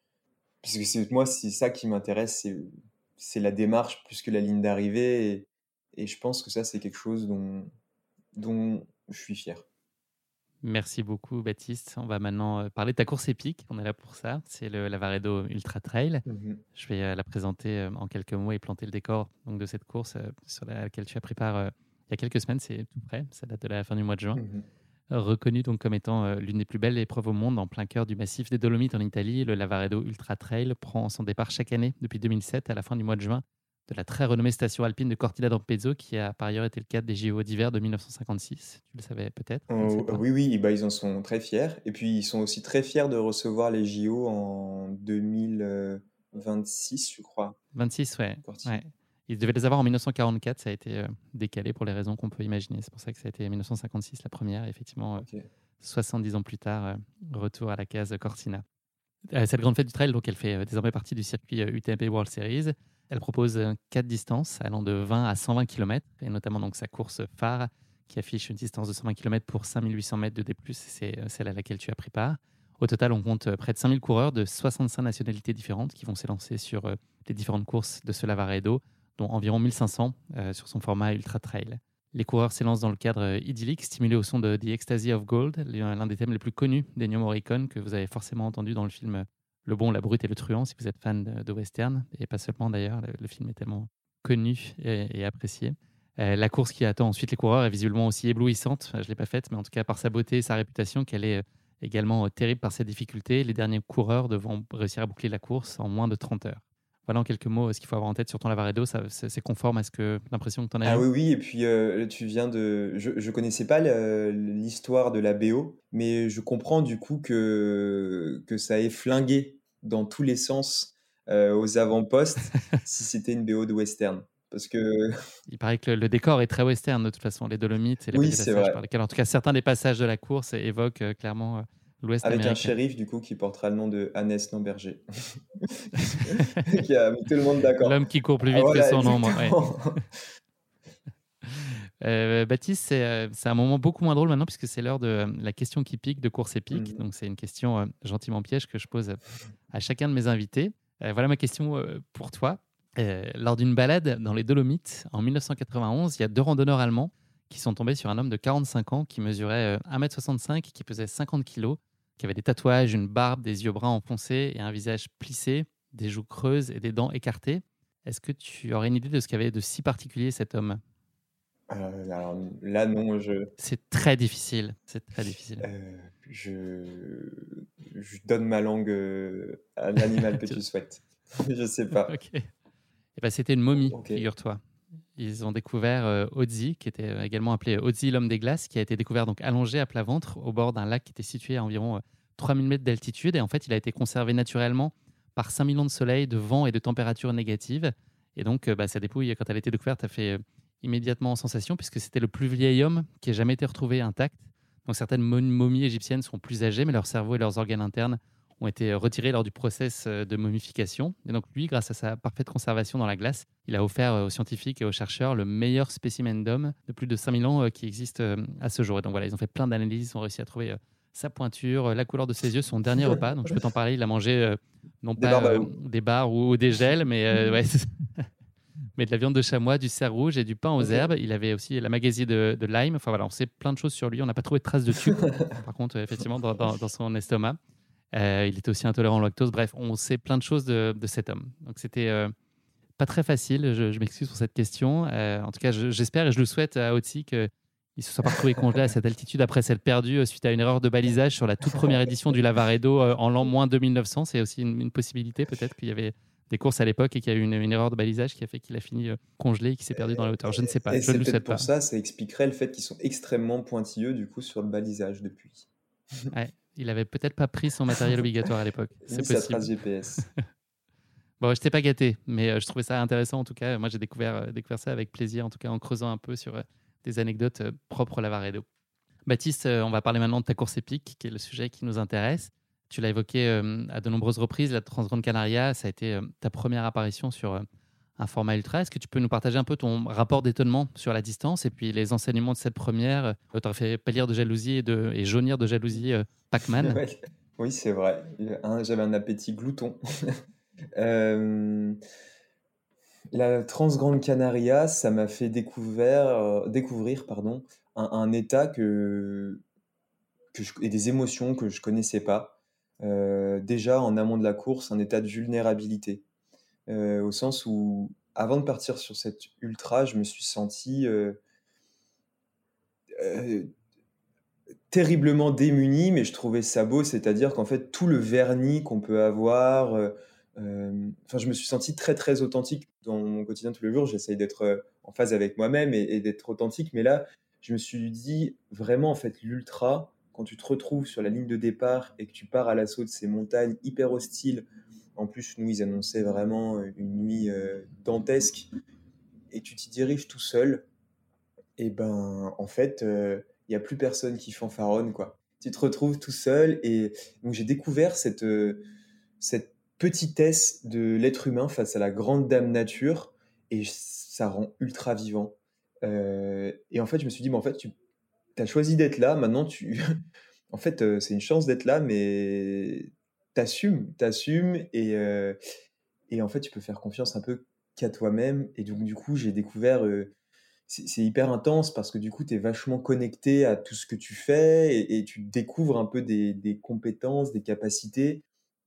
Speaker 1: Parce que moi, c'est ça qui m'intéresse, c'est, c'est la démarche plus que la ligne d'arrivée. Et, et je pense que ça, c'est quelque chose dont, dont je suis fier.
Speaker 2: Merci beaucoup, Baptiste. On va maintenant euh, parler de ta course épique. On est là pour ça. C'est le Lavaredo Ultra Trail. Mmh je vais la présenter en quelques mots et planter le décor donc, de cette course sur laquelle tu as préparé il y a quelques semaines, c'est tout près, ça date de la fin du mois de juin. Mmh Reconnu donc comme étant euh, l'une des plus belles épreuves au monde en plein cœur du massif des Dolomites en Italie, le Lavaredo Ultra Trail prend son départ chaque année depuis 2007 à la fin du mois de juin de la très renommée station alpine de Cortina d'Ampezzo, qui a par ailleurs été le cadre des JO d'hiver de 1956. Tu le savais peut-être
Speaker 1: oh, Oui, oui, bah, ils en sont très fiers. Et puis ils sont aussi très fiers de recevoir les JO en 2026, je crois.
Speaker 2: 26, ouais. ouais. Ils devaient les avoir en 1944, ça a été euh, décalé pour les raisons qu'on peut imaginer. C'est pour ça que ça a été 1956 la première. effectivement, 70 euh, ans plus tard, euh, retour à la case Cortina. cette grande fête du trail, donc, elle fait désormais partie du circuit UTMB World Series. Elle propose quatre distances allant de 20 à 120 km, et notamment donc sa course phare qui affiche une distance de 120 km pour 5800 mètres de D+, c'est celle à laquelle tu as pris part. Au total, on compte près de 5000 coureurs de 65 nationalités différentes qui vont s'élancer sur les différentes courses de ce Lavaredo, dont environ 1500 euh, sur son format Ultra Trail. Les coureurs s'élancent dans le cadre euh, idyllique, stimulé au son de The Ecstasy of Gold, l'un des thèmes les plus connus d'Ennio Morricone, que vous avez forcément entendu dans le film Le Bon, la Brute et le Truand, si vous êtes fan de, western, et pas seulement d'ailleurs, le, film est tellement connu et, apprécié. Euh, la course qui attend ensuite les coureurs est visiblement aussi éblouissante. Je ne l'ai pas faite, mais en tout cas par sa beauté et sa réputation, qu'elle est également terrible par ses difficultés. Les derniers coureurs devront réussir à boucler la course en moins de 30 heures. Voilà en quelques mots ce qu'il faut avoir en tête sur ton Lavaredo. C'est conforme à ce que l'impression que tu en as
Speaker 1: Ah oui, oui. Et puis euh, tu viens de. Je ne connaissais pas l'histoire de la BO, mais je comprends du coup que, que ça ait flingué dans tous les sens euh, aux avant-postes si c'était une BO de western. Parce que...
Speaker 2: Il paraît que le, décor est très western de toute façon, les Dolomites et les
Speaker 1: oui, vrai.
Speaker 2: par lesquels, en tout cas, certains des passages de la course évoquent euh, clairement
Speaker 1: avec un shérif, du coup, qui portera le nom de Hannes Namberger. qui a mis tout le monde d'accord.
Speaker 2: L'homme qui court plus vite que son nom. Euh, Baptiste, euh, c'est un moment beaucoup moins drôle maintenant puisque c'est l'heure de euh, la question qui pique de course épique. Mhm. Donc, c'est une question gentiment piège que je pose à chacun de mes invités. voilà ma question pour toi. lors d'une balade dans les Dolomites en 1991, il y a deux randonneurs allemands qui sont tombés sur un homme de 45 ans qui mesurait 1m65, qui pesait 50 kg, qui avait des tatouages, une barbe, des yeux bruns enfoncés et un visage plissé, des joues creuses et des dents écartées. Est-ce que tu aurais une idée de ce qu'avait de si particulier cet homme?
Speaker 1: Euh, alors là, non, je.
Speaker 2: C'est très difficile. C'est très difficile.
Speaker 1: Euh, je... je... donne ma langue euh, à l'animal que tu souhaites. je sais pas.
Speaker 2: Ok. Et eh ben, c'était une momie, figure-toi. Ils ont découvert euh, Ozzy, qui était également appelé Ozzy l'homme des glaces, qui a été découvert donc allongé à plat ventre au bord d'un lac qui était situé à environ 3000 mètres d'altitude. Et en fait, il a été conservé naturellement par 5 millions de soleil, de vent et de température négative. Et donc, bah, sa dépouille, quand elle a été découverte, a fait immédiatement sensation, puisque c'était le plus vieil homme qui ait jamais été retrouvé intact. Donc, certaines momies égyptiennes sont plus âgées, mais leur cerveau et leurs organes internes ont été retirés lors du process euh, de momification. Et donc lui, grâce à sa parfaite conservation dans la glace, il a offert euh, aux scientifiques et aux chercheurs le meilleur spécimen d'homme de plus de 5000 ans euh, qui existe à ce jour. Et donc voilà, ils ont fait plein d'analyses, ils ont réussi à trouver sa pointure, la couleur de ses yeux, son dernier repas. Donc je peux t'en parler, il a mangé non pas des, bars ou, des gels, mais, ouais, mais de la viande de chamois, du cerf rouge et du pain aux herbes. Il avait aussi la magasie de, lime. Enfin voilà, on sait plein de choses sur lui. On n'a pas trouvé de traces de tube, par contre, effectivement, dans son estomac. Euh, il était aussi intolérant au lactose. Bref, on sait plein de choses de, cet homme. Donc c'était euh, pas très facile. Je, m'excuse pour cette question. Euh, en tout cas, j'espère et je le souhaite à Otsi qu'il il se soit pas retrouvé congelé à cette altitude après s'être perdu suite à une erreur de balisage sur la toute première édition du Lavaredo en l'an moins 2900. C'est aussi une, possibilité, peut-être qu'il y avait des courses à l'époque et qu'il y a eu une, erreur de balisage qui a fait qu'il a fini congelé et qu'il s'est perdu dans la hauteur. Je ne sais pas.
Speaker 1: Et
Speaker 2: je ne
Speaker 1: le pas. Pour ça, ça expliquerait le fait qu'ils sont extrêmement pointilleux du coup sur le balisage depuis.
Speaker 2: Ouais, il avait peut-être pas pris son matériel obligatoire à l'époque. C'est possible.
Speaker 1: trace GPS.
Speaker 2: Bon, je t'ai pas gâté, mais euh, je trouvais ça intéressant en tout cas. Moi, j'ai découvert, euh, découvert ça avec plaisir, en tout cas en creusant un peu sur euh, des anecdotes propres à Lavaredo. Baptiste, on va parler maintenant de ta course épique, qui est le sujet qui nous intéresse. Tu l'as évoqué à de nombreuses reprises, la Transgrande Canaria, ça a été ta première apparition sur un format ultra. Est-ce que tu peux nous partager un peu ton rapport d'étonnement sur la distance et puis les enseignements de cette première? Tu aurais fait pâlir de jalousie et, de, jaunir de jalousie Pac-Man.
Speaker 1: Oui, c'est vrai. J'avais un appétit glouton. Euh, la Transgrande Canaria, ça m'a fait découvrir, euh, découvrir pardon, un, état que, et des émotions que je connaissais pas. Euh, déjà en amont de la course, un état de vulnérabilité, au sens où avant de partir sur cette ultra, je me suis senti terriblement démuni, mais je trouvais ça beau, c'est-à-dire qu'en fait tout le vernis qu'on peut avoir enfin, je me suis senti très très authentique dans mon quotidien tous les jours. J'essaye d'être en phase avec moi-même et, d'être authentique. Mais là, je me suis dit vraiment en fait l'ultra, quand tu te retrouves sur la ligne de départ et que tu pars à l'assaut de ces montagnes hyper hostiles. En plus, nous, ils annonçaient vraiment une nuit dantesque et tu t'y diriges tout seul. Et ben, en fait, il n'y a plus personne qui fanfaronne quoi. Tu te retrouves tout seul et donc j'ai découvert cette cette petitesse de l'être humain face à la grande dame nature et ça rend ultra vivant. Euh, et en fait, je me suis dit, en fait, tu as choisi d'être là, maintenant tu. en fait, euh, c'est une chance d'être là, mais t'assumes, t'assumes et, euh, et en fait, tu peux faire confiance un peu qu'à toi-même. Et donc, du coup, j'ai découvert. c'est hyper intense parce que du coup, tu es vachement connecté à tout ce que tu fais et, et tu découvres un peu des, compétences, des capacités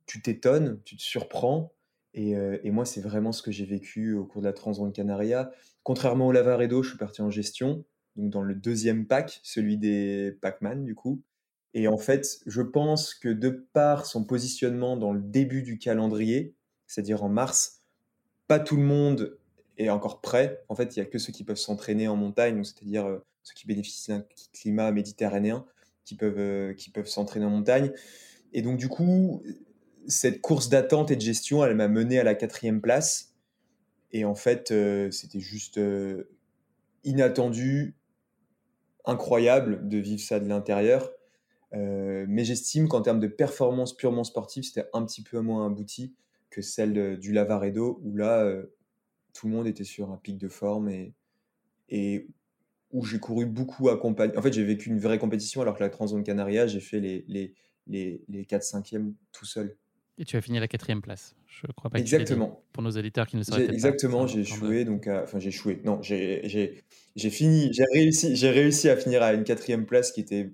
Speaker 1: tu t'étonnes, tu te surprends. Euh, et, moi, c'est vraiment ce que j'ai vécu au cours de la Transgrande Canaria. Contrairement au Lavaredo, je suis parti en gestion, donc dans le deuxième pack, celui des Pac-Man, du coup. Et en fait, je pense que de par son positionnement dans le début du calendrier, c'est-à-dire en mars, pas tout le monde est encore prêt. En fait, il n'y a que ceux qui peuvent s'entraîner en montagne, c'est-à-dire euh, ceux qui bénéficient d'un climat méditerranéen, qui peuvent, euh, qui peuvent s'entraîner en montagne. Et donc, du coup, cette course d'attente et de gestion, elle m'a mené à la quatrième place. Et en fait, euh, c'était juste inattendu, incroyable de vivre ça de l'intérieur. Euh, mais j'estime qu'en termes de performance purement sportive, c'était un petit peu moins abouti que celle du Lavaredo, où là, tout le monde était sur un pic de forme et, et où j'ai couru beaucoup accompagné. En fait, j'ai vécu une vraie compétition, alors que la Transzone Canaria, j'ai fait les, les, les, les 4-5e tout seul.
Speaker 2: Et tu as fini à la quatrième place. Je crois pas que
Speaker 1: Exactement.
Speaker 2: pour nos éditeurs qui ne sauraient pas.
Speaker 1: Exactement, j'ai échoué. Donc, enfin, j'ai échoué. Non, j'ai fini, j'ai réussi, j'ai réussi à finir à une quatrième place qui était,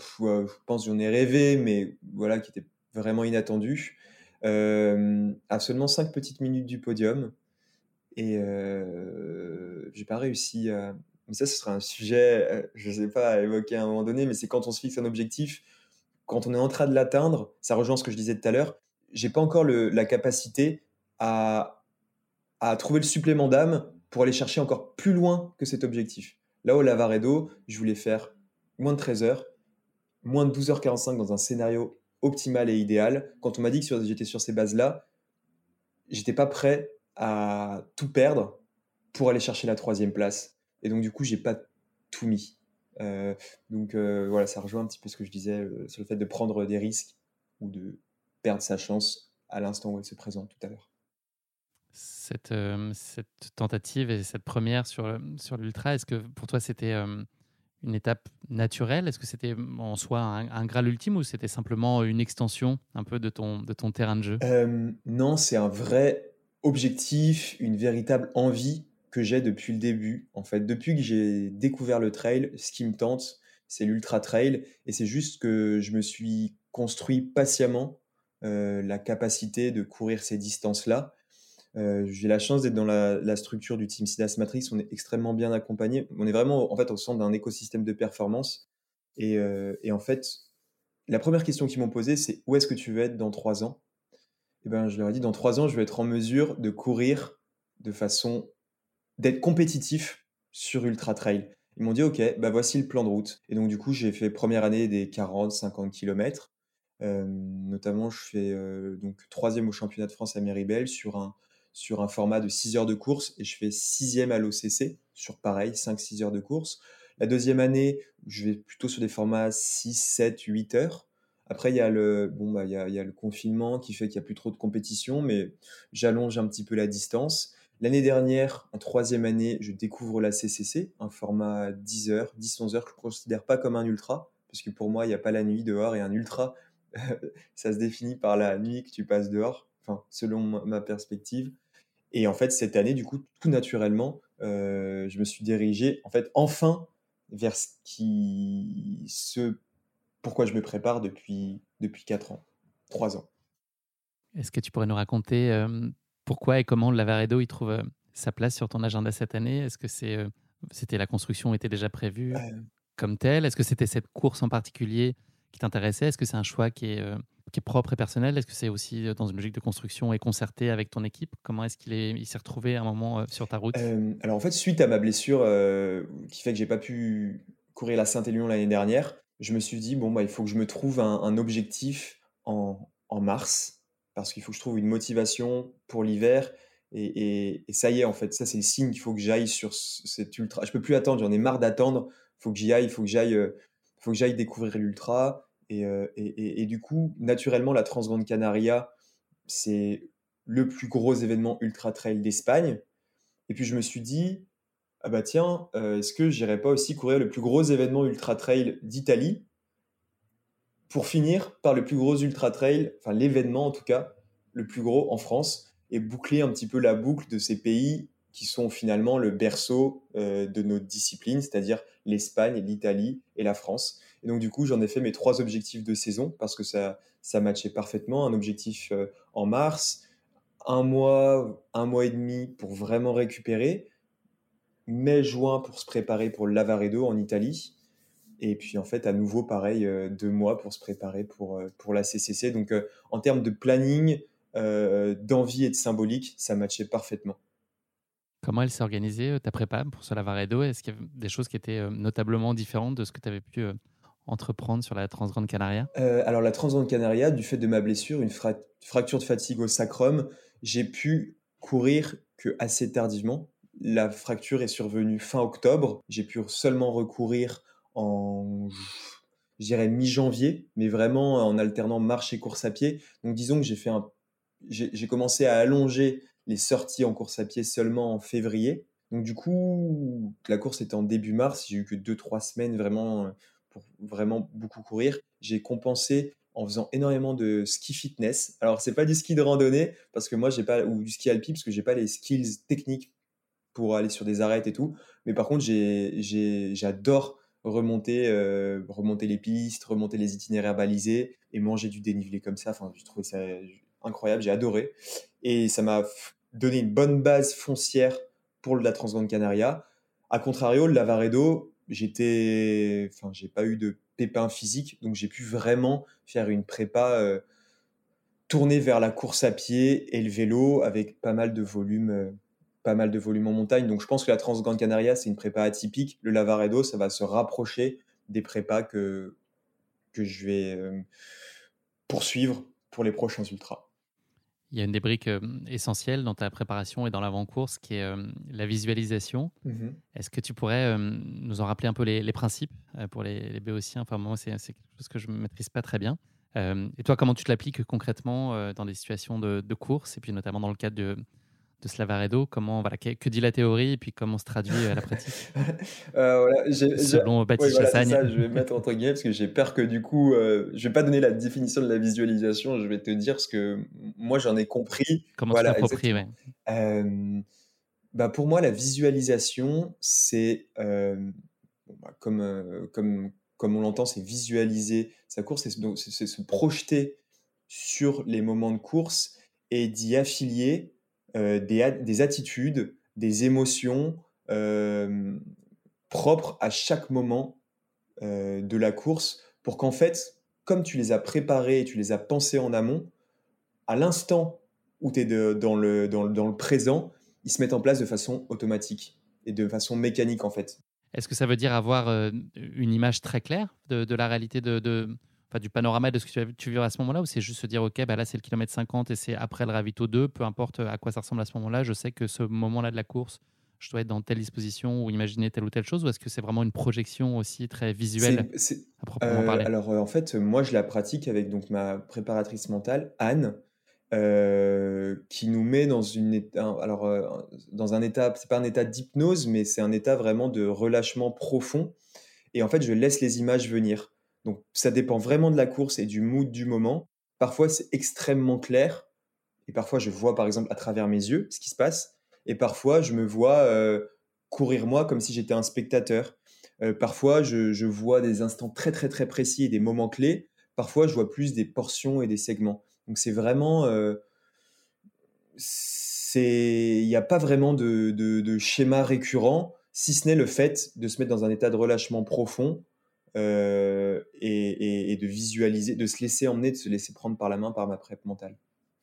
Speaker 1: je pense, j'en ai rêvé, mais voilà, qui était vraiment inattendue. Euh, à seulement cinq petites minutes du podium. Et euh, j'ai pas réussi à. Mais ça, ce sera un sujet, euh, je sais pas, à évoquer à un moment donné, mais c'est quand on se fixe un objectif, quand on est en train de l'atteindre, ça rejoint ce que je disais tout à l'heure, j'ai pas encore la capacité à, à trouver le supplément d'âme pour aller chercher encore plus loin que cet objectif. Là, au Lavaredo, je voulais faire moins de 13 heures, moins de 12h45 dans un scénario optimal et idéal. Quand on m'a dit que j'étais sur ces bases-là, j'étais pas prêt à tout perdre pour aller chercher la troisième place. Et donc, du coup, j'ai pas tout mis. Euh, donc euh, voilà, ça rejoint un petit peu ce que je disais euh, sur le fait de prendre des risques ou de perdre sa chance à l'instant où elle se présente tout à l'heure.
Speaker 2: Cette, tentative et cette première sur, sur l'ultra, est-ce que pour toi c'était une étape naturelle? Est-ce que c'était en soi un, un, Graal ultime ou c'était simplement une extension un peu de ton, de ton terrain de jeu?
Speaker 1: Non, c'est un vrai objectif, une véritable envie que j'ai depuis le début. En fait, depuis que j'ai découvert le trail, ce qui me tente, c'est l'ultra trail. Et c'est juste que je me suis construit patiemment euh, la capacité de courir ces distances-là. J'ai la chance d'être dans la, structure du team Sidas Matrix. On est extrêmement bien accompagné. On est vraiment en fait au centre d'un écosystème de performance. Et, et, en fait, la première question qu'ils m'ont posée, c'est où est-ce que tu veux être dans trois ans? Et ben, je leur ai dit dans trois ans, je vais être en mesure de courir de façon d'être compétitif sur ultra trail. Ils m'ont dit ok, bah voici le plan de route. Et donc du coup, j'ai fait première année des 40-50 km. notamment, je fais donc troisième au championnat de France à Méribel sur un, sur un format de 6 heures de course et je fais sixième à l'OCC sur pareil, 5-6 heures de course. La deuxième année, je vais plutôt sur des formats 6, 7, 8 heures. Après, il y, a le, bon, bah, il, y a, le confinement qui fait qu'il n'y a plus trop de compétition, mais j'allonge un petit peu la distance. L'année dernière, en troisième année, je découvre la CCC, un format 10 heures, 10-11 heures que je ne considère pas comme un ultra, parce que pour moi, il n'y a pas la nuit dehors et un ultra, ça se définit par la nuit que tu passes dehors, enfin, selon ma perspective. Et en fait, cette année, du coup, tout naturellement, euh, je me suis dirigé, en fait, enfin vers ce qui, ce pourquoi je me prépare depuis depuis quatre ans, trois ans.
Speaker 2: Est-ce que tu pourrais nous raconter euh, pourquoi et comment le Lavaredo il trouve euh, sa place sur ton agenda cette année? Est-ce que c'est c'était la construction était déjà prévue comme telle? Est-ce que c'était cette course en particulier qui t'intéressait? Est-ce que c'est un choix qui est qui est propre et personnel Est-ce que c'est aussi euh, dans une logique de construction et concerté avec ton équipe? Comment est-ce qu'il est, il s'est retrouvé à un moment euh, sur ta route?
Speaker 1: Euh, Alors en fait, suite à ma blessure qui fait que j'ai pas pu courir la Saint-Élion l'année dernière, je me suis dit bon bah il faut que je me trouve un, objectif en, mars parce qu'il faut que je trouve une motivation pour l'hiver et, ça y est en fait ça c'est le signe qu'il faut que j'aille sur cet ultra. Je peux plus attendre, j'en ai marre d'attendre. Il faut que j'y aille, il faut que j'aille, faut que j'aille découvrir l'ultra. Euh, et, du coup, naturellement, la Transgrande Canaria, c'est le plus gros événement ultra trail d'Espagne. Et puis je me suis dit, ah bah tiens, euh, est-ce que j'irais pas aussi courir le plus gros événement ultra trail d'Italie pour finir par le plus gros ultra trail, enfin l'événement en tout cas, le plus gros en France, et boucler un petit peu la boucle de ces pays qui sont finalement le berceau euh, de nos disciplines, c'est-à-dire l'Espagne, l'Italie et la France? Et donc, du coup, j'en ai fait mes trois objectifs de saison parce que ça, ça matchait parfaitement. Un objectif euh, en mars, un mois, un mois et demi pour vraiment récupérer, mai-juin pour se préparer pour l'Avaredo en Italie. Et puis, en fait, à nouveau, pareil, euh, deux mois pour se préparer pour, pour la CCC. Donc, en termes de planning, d'envie et de symbolique, ça matchait parfaitement.
Speaker 2: Comment elle s'est organisée, euh, ta prépa pour ce Lavaredo? Est-ce qu'il y a des choses qui étaient euh, notablement différentes de ce que tu avais pu euh, entreprendre sur la Transgrande Canaria?
Speaker 1: Alors, la Transgrande Canaria, du fait de ma blessure, une fracture de fatigue au sacrum, j'ai pu courir que assez tardivement. La fracture est survenue fin octobre. J'ai pu seulement recourir en, je dirais, mi-janvier, mais vraiment en alternant marche et course à pied. Donc, disons que j'ai fait un j'ai commencé à allonger les sorties en course à pied seulement en février. Donc du coup, la course était en début mars, j'ai eu que 2-3 semaines vraiment euh, pour vraiment beaucoup courir. J'ai compensé en faisant énormément de ski fitness. Alors c'est pas du ski de randonnée parce que moi j'ai pas ou du ski alpi parce que j'ai pas les skills techniques pour aller sur des arêtes et tout. Mais par contre j'adore remonter euh, remonter les pistes, remonter les itinéraires balisés et manger du dénivelé comme ça. Enfin, je trouvais ça incroyable, j'ai adoré et ça m'a donner une bonne base foncière pour la Transgrande Canaria. A contrario, le Lavaredo, j'ai pas eu de pépin physique, donc j'ai pu vraiment faire une prépa euh, tournée vers la course à pied et le vélo avec pas mal de volume, euh, pas mal de volume en montagne. Donc je pense que la Transgrande Canaria c'est une prépa atypique. Le Lavaredo, ça va se rapprocher des prépas que que je vais euh, poursuivre pour les prochains ultras.
Speaker 2: Il y a une des briques euh, essentielles dans ta préparation et dans l'avant-course qui est euh, la visualisation. Mmh Est-ce que tu pourrais euh, nous en rappeler un peu les, principes pour les, les béotiens? Enfin, moi, c'est quelque chose que je ne maîtrise pas très bien. et toi, comment tu te l'appliques concrètement dans des situations de, de, course et puis notamment dans le cadre de, de Slavaredo Comment, voilà, que, dit la théorie et puis comment se traduit à la pratique
Speaker 1: euh, voilà,
Speaker 2: Selon Baptiste
Speaker 1: Chassagne. je vais mettre entre guillemets parce que j'ai peur que du coup, euh, je vais pas donner la définition de la visualisation, je vais te dire ce que moi j'en ai compris.
Speaker 2: Comment voilà, tu ouais.
Speaker 1: Euh, bah pour moi, la visualisation, c'est bah, comme, comme, comme on l'entend, c'est visualiser sa course, c'est se projeter sur les moments de course et d'y affilier des, des, attitudes, des émotions propres à chaque moment de la course pour qu'en fait, comme tu les as préparés et tu les as pensés en amont, à l'instant où tu es dans, le, dans, dans, le présent, ils se mettent en place de façon automatique et de façon mécanique en fait.
Speaker 2: Est-ce que ça veut dire avoir une image très claire de, de la réalité de, de, du panorama de ce que tu, vivre à ce moment-là ou c'est juste se dire ok bah là c'est le kilomètre 50 et c'est après le ravito 2 peu importe à quoi ça ressemble à ce moment-là je sais que ce moment-là de la course je dois être dans telle disposition ou imaginer telle ou telle chose ou est-ce que c'est vraiment une projection aussi très visuelle
Speaker 1: à proprement parler? euh, Alors en fait moi je la pratique avec donc ma préparatrice mentale Anne euh, qui nous met dans une alors euh, dans un état c'est pas un état d'hypnose mais c'est un état vraiment de relâchement profond. Et en fait je laisse les images venir donc ça dépend vraiment de la course et du mood du moment. Parfois c'est extrêmement clair et parfois je vois par exemple à travers mes yeux ce qui se passe et parfois je me vois euh, courir moi comme si j'étais un spectateur. Euh, parfois je, vois des instants très très très précis et des moments clés. Parfois je vois plus des portions et des segments. Donc c'est vraiment euh, il n'y a pas vraiment de, de, schéma récurrent si ce n'est le fait de se mettre dans un état de relâchement profond euh, et, de visualiser, de se laisser emmener, de se laisser prendre par la main par ma prep mentale.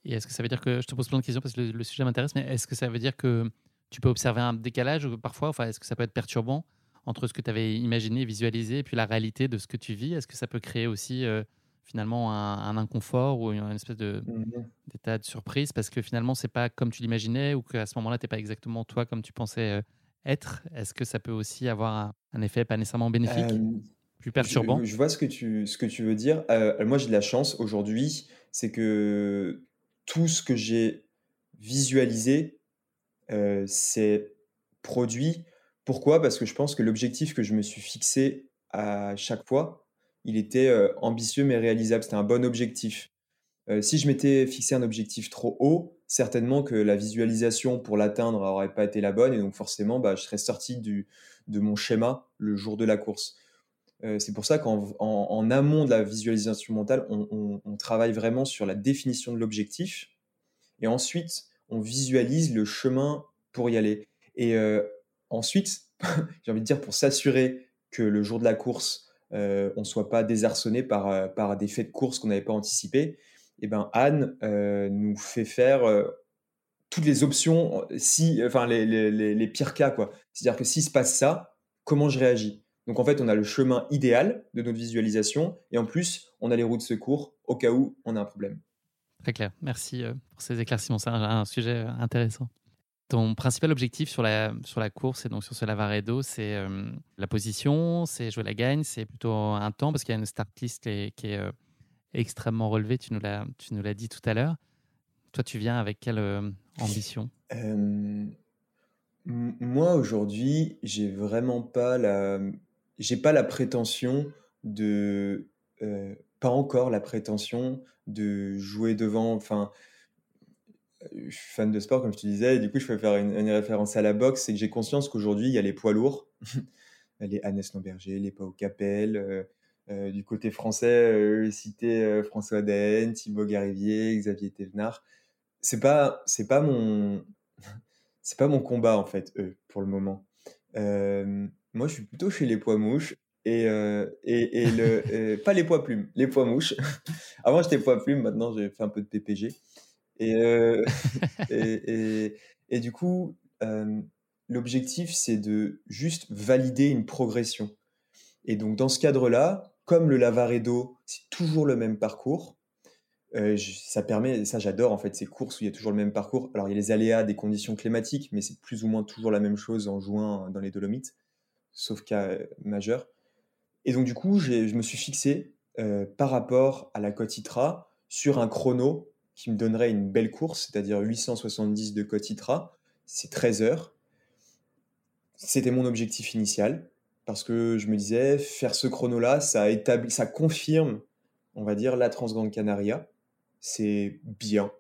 Speaker 2: Et est-ce que ça veut dire que, je te pose plein de questions parce que le, sujet m'intéresse, mais est-ce que ça veut dire que tu peux observer un décalage parfois, enfin, est-ce que ça peut être perturbant entre ce que tu avais imaginé, visualisé, et puis la réalité de ce que tu vis? Est-ce que ça peut créer aussi euh, finalement un, inconfort ou une, espèce de, mmh. d'état de surprise? Parce que finalement c'est pas comme tu l'imaginais ou qu'à ce moment-là tu n'es pas exactement toi comme tu pensais euh, être. Est-ce que ça peut aussi avoir un, effet pas nécessairement bénéfique? Perturbant.
Speaker 1: Je, vois ce que tu, ce que tu veux dire. Euh, moi, j'ai de la chance aujourd'hui, c'est que tout ce que j'ai visualisé, euh, c'est produit. Pourquoi? Parce que je pense que l'objectif que je me suis fixé à chaque fois, il était euh, ambitieux mais réalisable. C'était un bon objectif. si je m'étais fixé un objectif trop haut, certainement que la visualisation pour l'atteindre n'aurait pas été la bonne et donc forcément, bah, je serais sorti du, de mon schéma le jour de la course. Euh, c'est pour ça qu'en amont de la visualisation mentale, on, travaille vraiment sur la définition de l'objectif et ensuite on visualise le chemin pour y aller. Et euh, ensuite, j'ai envie de dire, pour s'assurer que le jour de la course, euh, on ne soit pas désarçonné par, des faits de course qu'on n'avait pas anticipés, et eh ben Anne nous fait faire toutes les options, si, enfin les, pires cas. C'est-à-dire que s'il se passe ça, comment je réagis? Donc en fait, on a le chemin idéal de notre visualisation et en plus, on a les routes de secours au cas où on a un problème.
Speaker 2: Très clair. Merci euh, pour ces éclaircissements. C'est un, sujet euh, intéressant. Ton principal objectif sur la, sur la course et donc sur ce Lavaredo, c'est euh, la position, c'est jouer la gagne, c'est plutôt un temps parce qu'il y a une start list qui est, extrêmement relevée. Tu nous l'as dit tout à l'heure. Toi, tu viens avec quelle ambition?
Speaker 1: Moi, aujourd'hui, j'ai vraiment pas la j'ai pas la prétention de euh, pas encore la prétention de jouer devant. Enfin, je suis fan de sport comme je te disais, du coup je peux faire une, référence à la boxe, c'est que j'ai conscience qu'aujourd'hui il y a les poids lourds, les Hannes Lamberger, les Pau Capel. Euh, euh, du côté français, citer François Daen, Thibaut Garivier, Xavier Thévenard. C'est pas, c'est pas mon, c'est pas mon combat en fait, eux, pour le moment. Moi, je suis plutôt chez les pois mouches. Et, euh, et, et le, pas les pois plumes, les pois mouches. Avant, j'étais pois plumes, maintenant, j'ai fait un peu de PPG. Et, euh, et, et, du coup, euh, l'objectif, c'est de juste valider une progression. Et donc, dans ce cadre-là, comme le Lavaredo, c'est toujours le même parcours, ça permet, ça j'adore en fait, ces courses où il y a toujours le même parcours. Alors, il y a les aléas des conditions climatiques, mais c'est plus ou moins toujours la même chose en juin dans les Dolomites sauf cas euh, majeur. Et donc, du coup, je me suis fixé euh, par rapport à la cote ITRA sur un chrono qui me donnerait une belle course, c'est-à-dire 870 de cote ITRA, c'est 13 heures. C'était mon objectif initial parce que je me disais, faire ce chrono-là, ça, établit, ça confirme, on va dire, la Transgrande Canaria. C'est bien.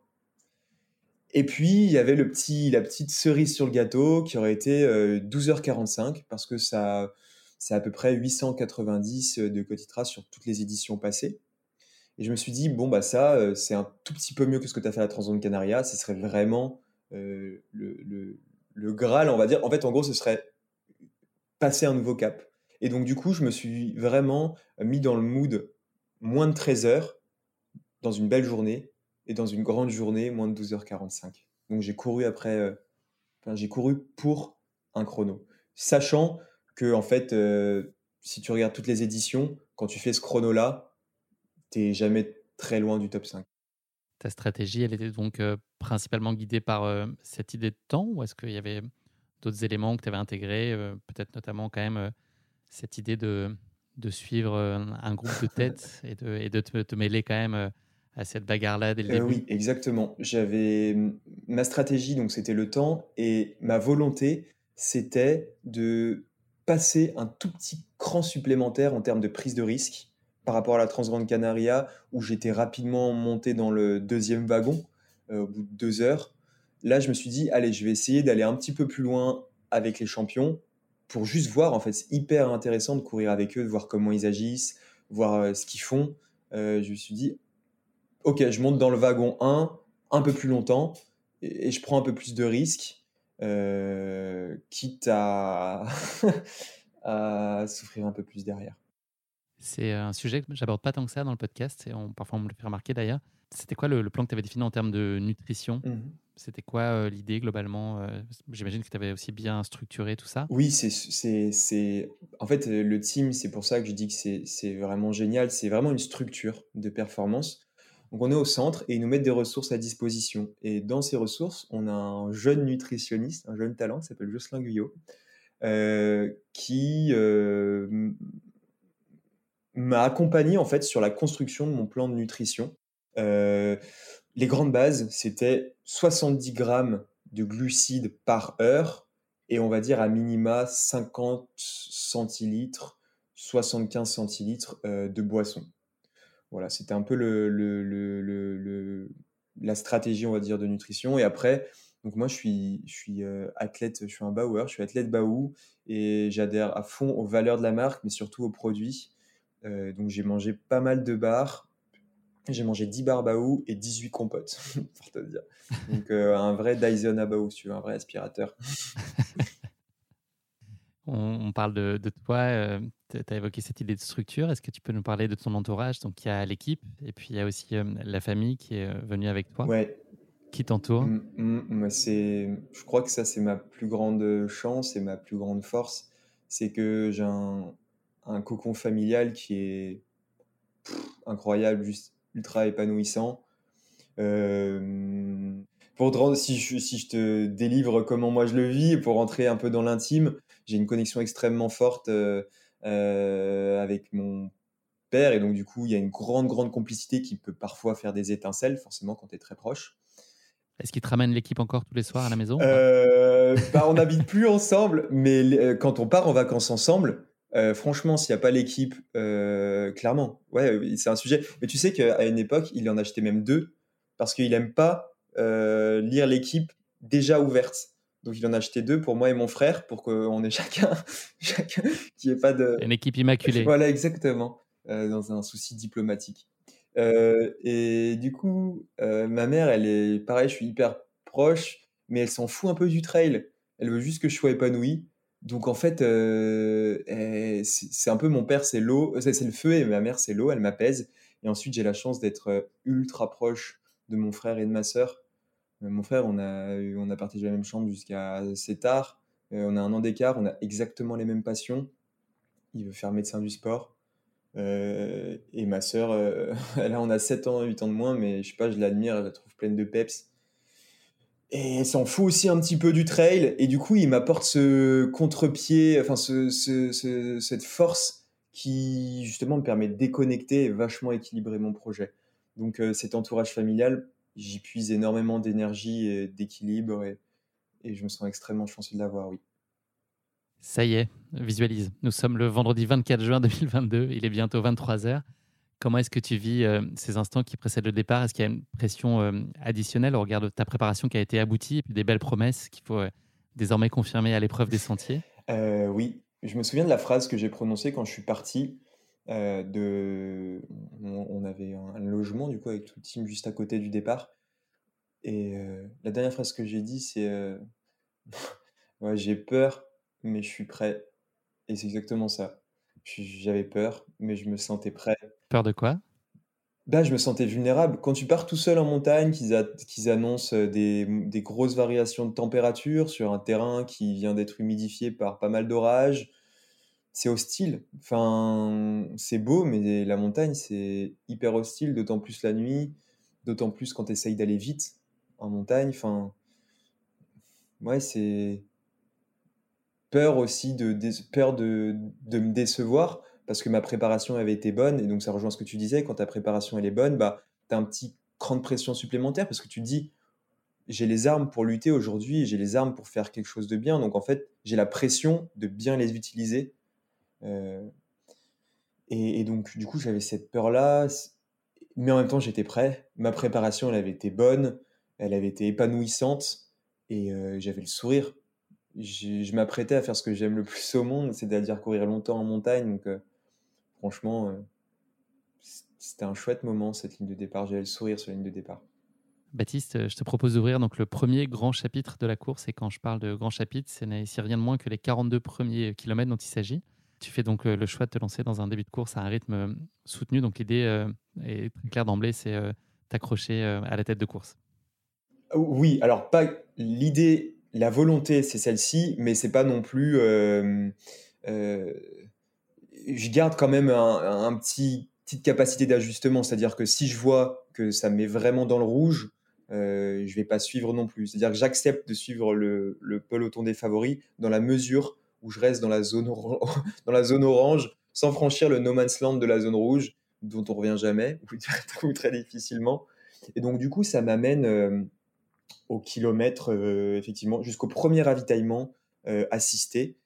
Speaker 1: Et puis, il y avait la petite cerise sur le gâteau qui aurait été 12h45 euh, parce que ça, c'est à peu près 890 euh, de Cotitra sur toutes les éditions passées. Et je me suis dit, bon, bah ça, euh, c'est un tout petit peu mieux que ce que tu as fait à la Transzone Canaria. Ce serait vraiment le, le, le, Graal, on va dire. En fait, en gros, ce serait passer un nouveau cap. Et donc, du coup, je me suis vraiment mis dans le mood moins de 13 heures dans une belle journée et dans une grande journée, moins de 12h45. Donc, j'ai couru après, enfin, j'ai couru pour un chrono, sachant que, en fait, si tu regardes toutes les éditions, quand tu fais ce chrono-là, tu jamais très loin du top 5.
Speaker 2: Ta stratégie, elle était donc euh, principalement guidée par euh, cette idée de temps ou est-ce qu'il y avait d'autres éléments que tu avais intégrés, euh, peut-être notamment quand même cette idée de, suivre un groupe de tête et de te, mêler quand même à cette bagarre-là dès le début
Speaker 1: Oui, exactement. J'avais ma stratégie, donc c'était le temps, et ma volonté, c'était de passer un tout petit cran supplémentaire en termes de prise de risque par rapport à la Transgrande Canaria, où j'étais rapidement monté dans le deuxième wagon euh, au bout de deux heures. Là, je me suis dit, allez, je vais essayer d'aller un petit peu plus loin avec les champions pour juste voir. En fait, c'est hyper intéressant de courir avec eux, de voir comment ils agissent, voir euh, ce qu'ils font. Euh, je me suis dit, ok, je monte dans le wagon 1 un peu plus longtemps et, et je prends un peu plus de risques. Euh, quitte à, à souffrir un peu plus derrière.
Speaker 2: C'est un sujet que j'aborde pas tant que ça dans le podcast, et on, parfois on me le fait remarquer d'ailleurs. C'était quoi le, plan que tu avais défini en termes de nutrition? Mmh C'était quoi euh, l'idée globalement euh, J'imagine que tu avais aussi bien structuré tout ça.
Speaker 1: Oui, c'est, en fait le team, c'est pour ça que je dis que c'est vraiment génial. C'est vraiment une structure de performance donc on est au centre et ils nous mettent des ressources à disposition. Et dans ces ressources, on a un jeune nutritionniste, un jeune talent qui s'appelle Jocelyn Guyot, euh, qui euh, m'a accompagné en fait sur la construction de mon plan de nutrition. Euh, les grandes bases, c'était 70 grammes de glucides par heure et on va dire à minima 50 centilitres, 75 centilitres de boisson. Voilà, c'était un peu la stratégie, on va dire, de nutrition. Et après, donc moi, je suis, euh, athlète, je suis un Bauer, je suis athlète Baou et j'adhère à fond aux valeurs de la marque, mais surtout aux produits. Euh, donc j'ai mangé pas mal de bars. J'ai mangé 10 bars Baou et 18 compotes, pour te dire. Donc euh, un vrai Dyson à Baou, tu veux, un vrai aspirateur.
Speaker 2: On, parle de, toi, tu as évoqué cette idée de structure. Est-ce que tu peux nous parler de ton entourage? Donc, il y a l'équipe et puis il y a aussi euh, la famille qui est euh, venue avec toi.
Speaker 1: Ouais.
Speaker 2: Qui t'entoure?
Speaker 1: Mmh, mmh, Je crois que ça, c'est ma plus grande chance et ma plus grande force. C'est que j'ai un, cocon familial qui est incroyable, juste ultra épanouissant. pour si je, si je te délivre comment moi je le vis, pour rentrer un peu dans l'intime, j'ai une connexion extrêmement forte euh, euh, avec mon père et donc du coup il y a une grande grande complicité qui peut parfois faire des étincelles forcément quand tu es très proche.
Speaker 2: Est-ce qu'il te ramène l'équipe encore tous les soirs à la maison
Speaker 1: euh, bah, On n'habite plus ensemble, mais quand on part en vacances ensemble, franchement, s'il n'y a pas l'équipe, clairement, ouais, c'est un sujet. Mais tu sais qu'à une époque, il en achetait même deux parce qu'il n'aime pas lire l'équipe déjà ouverte. Donc il en a acheté deux pour moi et mon frère pour qu'on ait chacun, chacun qui ait pas de.
Speaker 2: Une équipe immaculée.
Speaker 1: Voilà, exactement, euh, dans un souci diplomatique. Euh, et du coup, euh, ma mère, elle est pareil, je suis hyper proche, mais elle s'en fout un peu du trail. Elle veut juste que je sois épanoui. Donc en fait, c'est un peu mon père, c'est l'eau, c'est le feu et ma mère, c'est l'eau, elle m'apaise. Et ensuite, j'ai la chance d'être ultra proche de mon frère et de ma sœur. Euh, mon frère, on a, on a partagé la même chambre jusqu'à assez tard. Euh, on a un an d'écart, on a exactement les mêmes passions. Il veut faire médecin du sport. Euh, et ma sœur, là, on a 7 ans, 8 ans de moins, mais je sais pas, je l'admire, je la trouve pleine de peps. Et elle s'en fout aussi un petit peu du trail. Et du coup, il m'apporte ce contre-pied, enfin, ce, ce, cette force qui, justement, me permet de déconnecter et vachement équilibrer mon projet. Donc, cet entourage familial, j'y puise énormément d'énergie et d'équilibre et, je me sens extrêmement chanceux de l'avoir, oui.
Speaker 2: Ça y est, visualise. Nous sommes le vendredi 24 juin 2022, il est bientôt 23h. Comment est-ce que tu vis euh, ces instants qui précèdent le départ? Est-ce qu'il y a une pression euh, additionnelle au regard de ta préparation qui a été aboutie et puis des belles promesses qu'il faut euh, désormais confirmer à l'épreuve des sentiers?
Speaker 1: Oui, je me souviens de la phrase que j'ai prononcée quand je suis parti. Euh, de, on, avait un, logement du coup avec tout le team juste à côté du départ. Et la dernière phrase que j'ai dit, c'est ouais, j'ai peur, mais je suis prêt. Et c'est exactement ça. J'avais peur, mais je me sentais prêt.
Speaker 2: Peur de quoi?
Speaker 1: Bah, je me sentais vulnérable. Quand tu pars tout seul en montagne, qu'ils annoncent des, des, grosses variations de température sur un terrain qui vient d'être humidifié par pas mal d'orages, c'est hostile. Enfin, c'est beau, mais la montagne, c'est hyper hostile, d'autant plus la nuit, d'autant plus quand tu essayes d'aller vite en montagne. Enfin, ouais, c'est peur aussi de, peur de, de me décevoir parce que ma préparation avait été bonne, et donc ça rejoint ce que tu disais, quand ta préparation elle est bonne, bah, tu as un petit cran de pression supplémentaire, parce que tu te dis, j'ai les armes pour lutter aujourd'hui, j'ai les armes pour faire quelque chose de bien, donc en fait, j'ai la pression de bien les utiliser. Euh, et, donc, du coup, j'avais cette peur-là, mais en même temps, j'étais prêt. Ma préparation, elle avait été bonne, elle avait été épanouissante, et euh, j'avais le sourire. Je, m'apprêtais à faire ce que j'aime le plus au monde, c'est-à-dire courir longtemps en montagne. Donc, euh, franchement, c'était un chouette moment, cette ligne de départ. J'avais le sourire sur la ligne de départ.
Speaker 2: Baptiste, je te propose d'ouvrir donc le premier grand chapitre de la course. Et quand je parle de grand chapitre, ce n'est ici rien de moins que les 42 premiers kilomètres dont il s'agit. Tu fais donc euh, le choix de te lancer dans un début de course à un rythme soutenu. Donc l'idée est très claire d'emblée, c'est t'accrocher à la tête de course.
Speaker 1: Oui, alors pas l'idée, la volonté, c'est celle-ci, mais c'est pas non plus je garde quand même un, petit petite capacité d'ajustement, c'est-à-dire que si je vois que ça me met vraiment dans le rouge, euh, je vais pas suivre non plus. C'est-à-dire que j'accepte de suivre le, peloton des favoris dans la mesure où je reste dans la zone, dans la zone orange sans franchir le no man's land de la zone rouge dont on revient jamais ou très difficilement. Et donc du coup, ça m'amène euh, au kilomètre, euh, effectivement, jusqu'au premier ravitaillement euh, assisté,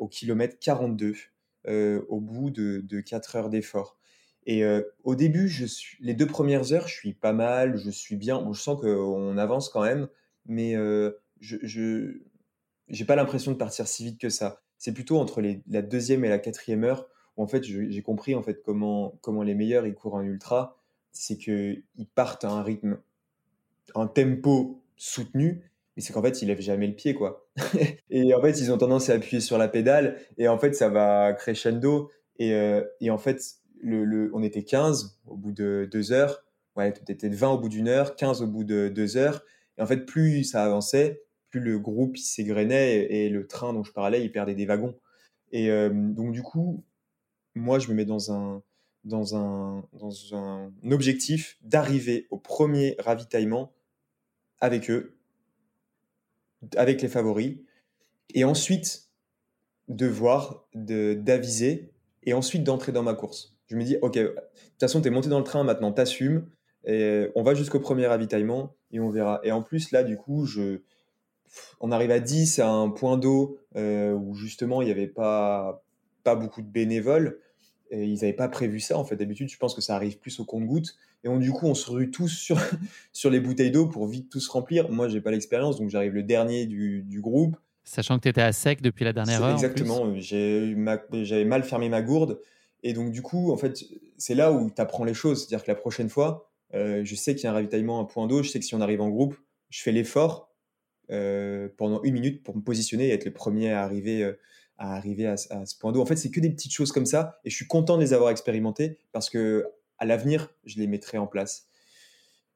Speaker 1: au kilomètre 42. Euh, au bout de, de 4 heures d'effort. Et au début, je suis, les deux premières heures, je suis pas mal, je suis bien. je sens qu'on avance quand même, mais je n'ai pas l'impression de partir si vite que ça. C'est plutôt entre la deuxième et la quatrième heure où en fait j'ai compris en fait comment, comment les meilleurs ils courent en ultra. C'est qu'ils partent à un rythme, un tempo soutenu, mais c'est qu'en fait, ils lèvent jamais le pied, quoi. et en fait, ils ont tendance à appuyer sur la pédale, et en fait, ça va crescendo. Et, euh, et en fait, le, on était 15 au bout de deux heures, ouais, peut-être 20 au bout d'une heure, 15 au bout de deux heures. Et en fait, plus ça avançait, plus le groupe s'égrenait et, le train dont je parlais, il perdait des wagons. Et euh, donc, du coup, moi, je me mets dans un, dans un, dans un objectif d'arriver au premier ravitaillement avec eux avec les favoris, et ensuite de voir, d'aviser, et ensuite d'entrer dans ma course. Je me dis, ok, de toute façon, tu es monté dans le train, maintenant t'assumes, et on va jusqu'au premier ravitaillement, et on verra. Et en plus, là, du coup, je, on arrive à 10 à un point d'eau euh, où justement il n'y avait pas, pas beaucoup de bénévoles. Et ils n'avaient pas prévu ça. En fait, d'habitude, je pense que ça arrive plus au compte-gouttes. Et on, du coup, on se rue tous sur, sur les bouteilles d'eau pour vite tous remplir. Moi, j'ai pas l'expérience, donc j'arrive le dernier du, du groupe.
Speaker 2: Sachant que tu étais à sec depuis la dernière heure.
Speaker 1: Exactement. J'avais mal fermé ma gourde. Et donc, du coup, en fait, c'est là où tu apprends les choses. C'est-à-dire que la prochaine fois, euh, je sais qu'il y a un ravitaillement à point d'eau. Je sais que si on arrive en groupe, je fais l'effort pendant une minute pour me positionner et être le premier à arriver. Euh, à arriver à, ce point d'eau. En fait, c'est que des petites choses comme ça, et je suis content de les avoir expérimentées parce que à l'avenir, je les mettrai en place.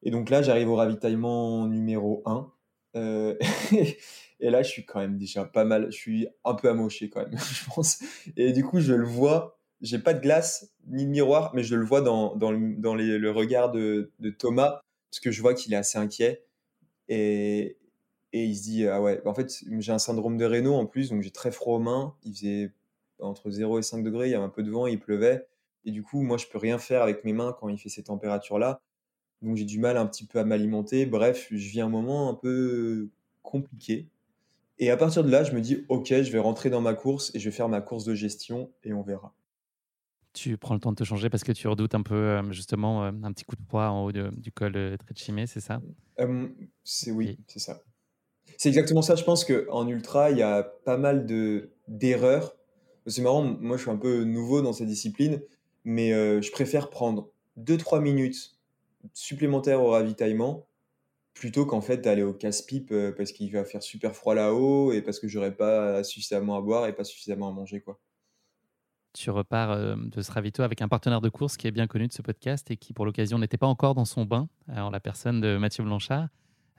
Speaker 1: Et donc là, j'arrive au ravitaillement numéro 1. Euh, et là, je suis quand même déjà pas mal, je suis un peu amoché quand même, je pense. Et du coup, je le vois, j'ai pas de glace ni de miroir, mais je le vois dans, dans, dans le regard de, de Thomas, parce que je vois qu'il est assez inquiet. Et, et il se dit, ah ouais, en fait, j'ai un syndrome de Raynaud en plus, donc j'ai très froid aux mains. Il faisait entre 0 et 5 degrés, il y avait un peu de vent, il pleuvait. Et du coup, moi, je peux rien faire avec mes mains quand il fait ces températures-là. Donc j'ai du mal un petit peu à m'alimenter. Bref, je vis un moment un peu compliqué. Et à partir de là, je me dis, ok, je vais rentrer dans ma course et je vais faire ma course de gestion et on verra.
Speaker 2: Tu prends le temps de te changer parce que tu redoutes un peu euh, justement euh, un petit coup de froid en haut du col de Tréchimé, c'est ça?
Speaker 1: Euh, C'est oui, c'est ça. C'est exactement ça. Je pense qu'en ultra, il y a pas mal de d'erreurs. C'est marrant, moi je suis un peu nouveau dans ces disciplines, mais euh, je préfère prendre 2-3 minutes supplémentaires au ravitaillement plutôt qu'en fait d'aller au casse-pipe parce qu'il va faire super froid là-haut et parce que j'aurais pas suffisamment à boire et pas suffisamment à manger quoi.
Speaker 2: Tu repars de ce ravito avec un partenaire de course qui est bien connu de ce podcast et qui pour l'occasion n'était pas encore dans son bain, en la personne de Mathieu Blanchard.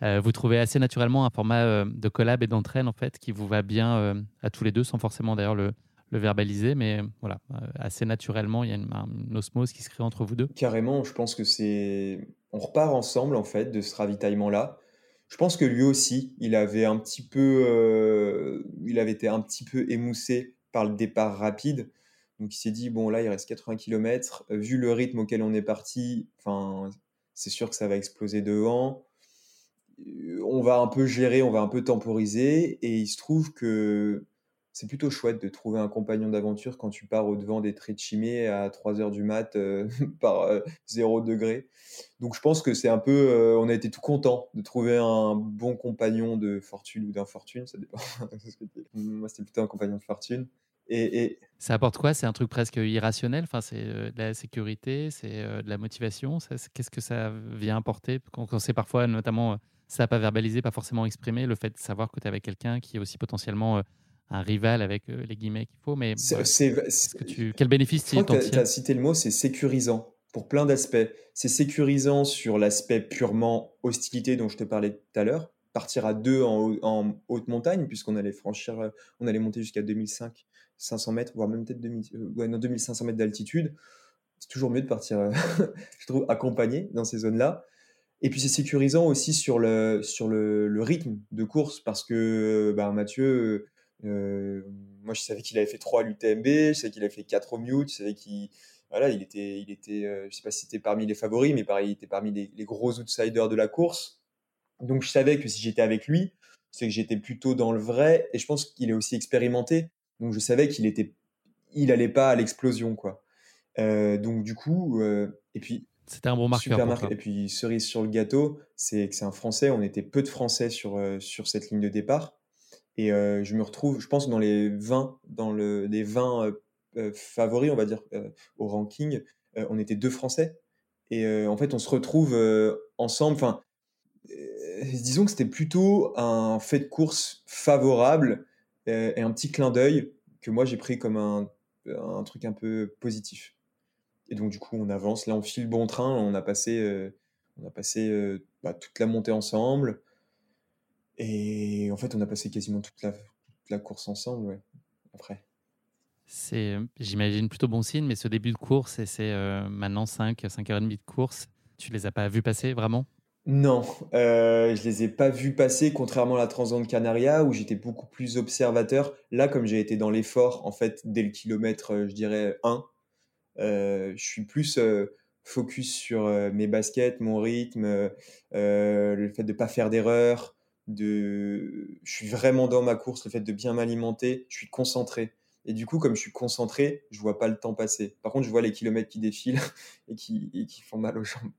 Speaker 2: Vous trouvez assez naturellement un format de collab et d'entraîne en fait qui vous va bien à tous les deux sans forcément d'ailleurs le, verbaliser, mais voilà, assez naturellement, il y a une, osmose qui se crée entre vous deux.
Speaker 1: Carrément, je pense que c'est on repart ensemble en fait de ce ravitaillement-là. Je pense que lui aussi, il avait un petit peu, euh, il avait été un petit peu émoussé par le départ rapide. Donc il s'est dit bon là il reste 80 km, vu le rythme auquel on est parti, c'est sûr que ça va exploser devant. Euh, on va un peu gérer, on va un peu temporiser et il se trouve que c'est plutôt chouette de trouver un compagnon d'aventure quand tu pars au-devant des traits de chimée à 3 heures du mat euh, par 0 euh, degré. Donc je pense que c'est un peu, euh, on a été tout content de trouver un bon compagnon de fortune ou d'infortune, ça dépend. Moi c'était plutôt un compagnon de fortune. Et,
Speaker 2: Ça apporte quoi? C'est un truc presque irrationnel? Enfin, C'est de la sécurité, c'est de la motivation? Qu'est-ce que ça vient apporter? Quand, c'est parfois, notamment, ça n'a pas verbalisé, pas forcément exprimé, le fait de savoir que tu es avec quelqu'un qui est aussi potentiellement un rival avec euh, les guillemets qu'il faut. Mais que quel bénéfice tu
Speaker 1: as cité le mot, c'est sécurisant pour plein d'aspects. C'est sécurisant sur l'aspect purement hostilité dont je te parlais tout à l'heure. Partir à deux en, haute montagne, puisqu'on allait franchir, euh, on allait monter jusqu'à 2005, 500 mètres, voire même peut-être 2500 euh, mètres d'altitude. C'est toujours mieux de partir, je trouve, accompagné dans ces zones-là. Et puis c'est sécurisant aussi sur le, sur le, rythme de course, parce que bah, Mathieu, euh, moi, je savais qu'il avait fait 3 à l'UTMB, je savais qu'il avait fait 4 au Mute, je savais qu'il voilà, il était, il était euh, je sais pas si c'était parmi les favoris, mais pareil, il était parmi les, gros outsiders de la course. Donc je savais que si j'étais avec lui, c'est que j'étais plutôt dans le vrai, et je pense qu'il est aussi expérimenté. Donc je savais qu'il était, il pas à l'explosion, quoi. Euh, donc du coup, et puis
Speaker 2: c'était un bon marqueur.
Speaker 1: Et puis cerise sur le gâteau, c'est que c'est un Français. On était peu de Français sur sur cette ligne de départ. Et euh, je me retrouve, je pense, dans les 20, dans le, les 20 euh, euh, favoris, on va dire, au ranking. on était deux Français. Et en fait, on se retrouve ensemble. Enfin, disons que c'était plutôt un fait de course favorable et un petit clin d'œil que moi j'ai pris comme un, un, truc un peu positif. Et donc du coup on avance, là on file bon train, on a passé, on a passé bah, toute la montée ensemble, et en fait, on a passé quasiment toute la, la course ensemble, ouais, après.
Speaker 2: C'est, euh, j'imagine, plutôt bon signe, mais ce début de course, et c'est euh, maintenant 5, 5h30 de course, tu les as pas vus passer vraiment?
Speaker 1: Non, euh, je les ai pas vus passer, contrairement à la Transande Canaria, où j'étais beaucoup plus observateur. Là, comme j'ai été dans l'effort, en fait, dès le kilomètre, euh, je dirais 1, je suis plus focus sur mes baskets, mon rythme, le fait de ne pas faire d'erreurs, de, je suis vraiment dans ma course, le fait de bien m'alimenter, je suis concentré. Et du coup, comme je suis concentré, je vois pas le temps passer. Par contre, je vois les kilomètres qui défilent et qui, font mal aux jambes.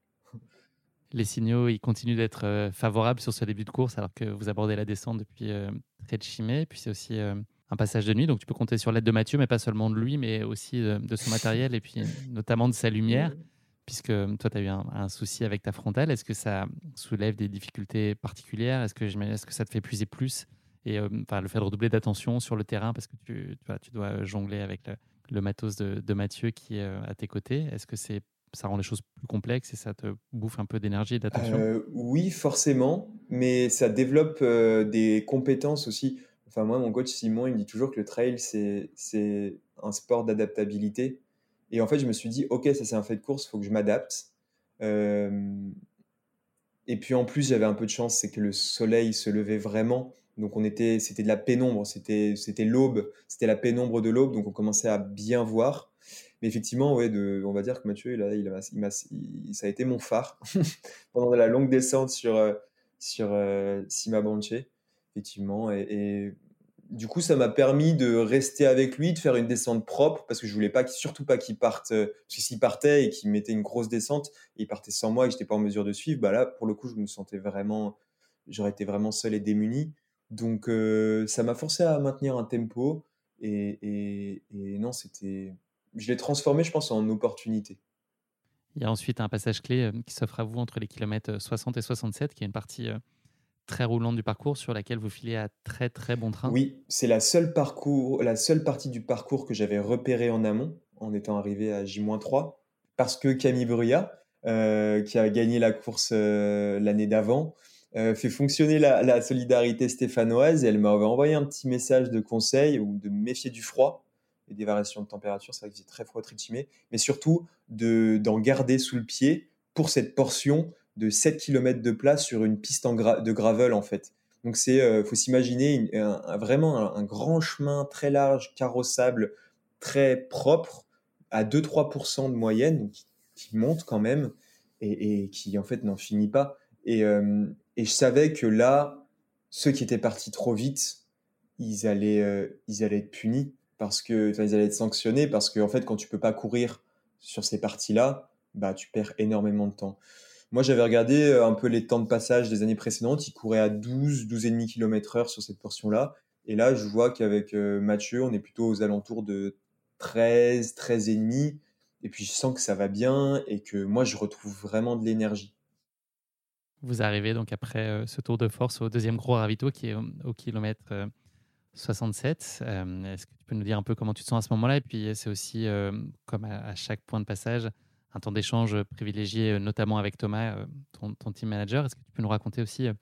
Speaker 2: Les signaux, ils continuent d'être euh, favorables sur ce début de course, alors que vous abordez la descente depuis euh, près de. Puis c'est aussi euh, un passage de nuit, donc tu peux compter sur l'aide de Mathieu, mais pas seulement de lui, mais aussi de son matériel et puis notamment de sa lumière puisque toi, tu as eu un, souci avec ta frontale. Est-ce que ça soulève des difficultés particulières? Est-ce que, est que ça te fait puiser plus? Et euh, le fait de redoubler d'attention sur le terrain parce que tu, tu, dois jongler avec le, matos de, Mathieu qui est euh, à tes côtés. Est-ce que c'est ça rend les choses plus complexes et ça te bouffe un peu d'énergie et d'attention? Euh,
Speaker 1: Oui, forcément, mais ça développe des compétences aussi. Moi, mon coach Simon, il me dit toujours que le trail, c'est un sport d'adaptabilité. Et en fait, je me suis dit, ok, ça c'est un fait de course, il faut que je m'adapte. Euh, et puis en plus, j'avais un peu de chance, c'est que le soleil se levait vraiment. Donc on était, c'était de la pénombre, c'était, l'aube, c'était la pénombre de l'aube, donc on commençait à bien voir. Mais effectivement, ouais, de, on va dire que Mathieu, il il il ça a été mon phare pendant la longue descente sur, euh, sur euh, Sima Banche, effectivement. Et du coup, ça m'a permis de rester avec lui, de faire une descente propre, parce que je voulais pas, surtout pas qu'il parte, euh, parce que s'il partait et qu'il mettait une grosse descente, et il partait sans moi et que j'étais pas en mesure de suivre, bah là, pour le coup, je me sentais vraiment, j'aurais été vraiment seul et démuni. Donc, euh, ça m'a forcé à maintenir un tempo, et, et, non, c'était, je l'ai transformé, je pense, en opportunité.
Speaker 2: Il y a ensuite un passage clé qui s'offre à vous entre les kilomètres 60 et 67, qui est une partie très roulante du parcours sur laquelle vous filez à très très bon train.
Speaker 1: Oui, c'est la seule parcours, la seule partie du parcours que j'avais repéré en amont en étant arrivé à J-3 parce que Camille Bruyat, euh, qui a gagné la course euh, l'année d'avant, euh, fait fonctionner la, solidarité stéphanoise et elle m'a envoyé un petit message de conseil ou de méfier du froid et des variations de température. C'est vrai que c'est très froid, Trichimé, mais surtout d'en garder sous le pied pour cette portion de 7 km de place sur une piste de gravel en fait. Donc c'est, euh, faut s'imaginer vraiment un, grand chemin très large, carrossable, très propre, à 2-3% de moyenne, qui, monte quand même et, qui en fait n'en finit pas. Et, euh, et, je savais que là, ceux qui étaient partis trop vite, ils allaient, euh, ils allaient être punis parce que, ils allaient être sanctionnés parce que en fait, quand tu peux pas courir sur ces parties-là, bah tu perds énormément de temps. Moi, j'avais regardé euh, un peu les temps de passage des années précédentes. Il courait à 12, 12,5 km/h sur cette portion-là. Et là, je vois qu'avec euh, Mathieu, on est plutôt aux alentours de 13, 13,5. Et puis, je sens que ça va bien et que moi, je retrouve vraiment de l'énergie.
Speaker 2: Vous arrivez donc après euh, ce tour de force au deuxième gros ravito qui est au, kilomètre 67. Est-ce que tu peux nous dire un peu comment tu te sens à ce moment-là? Et puis, c'est aussi, comme à, chaque point de passage, un temps d'échange privilégié, euh, notamment avec Thomas, euh, ton, team manager. Est-ce que tu peux nous raconter aussi euh,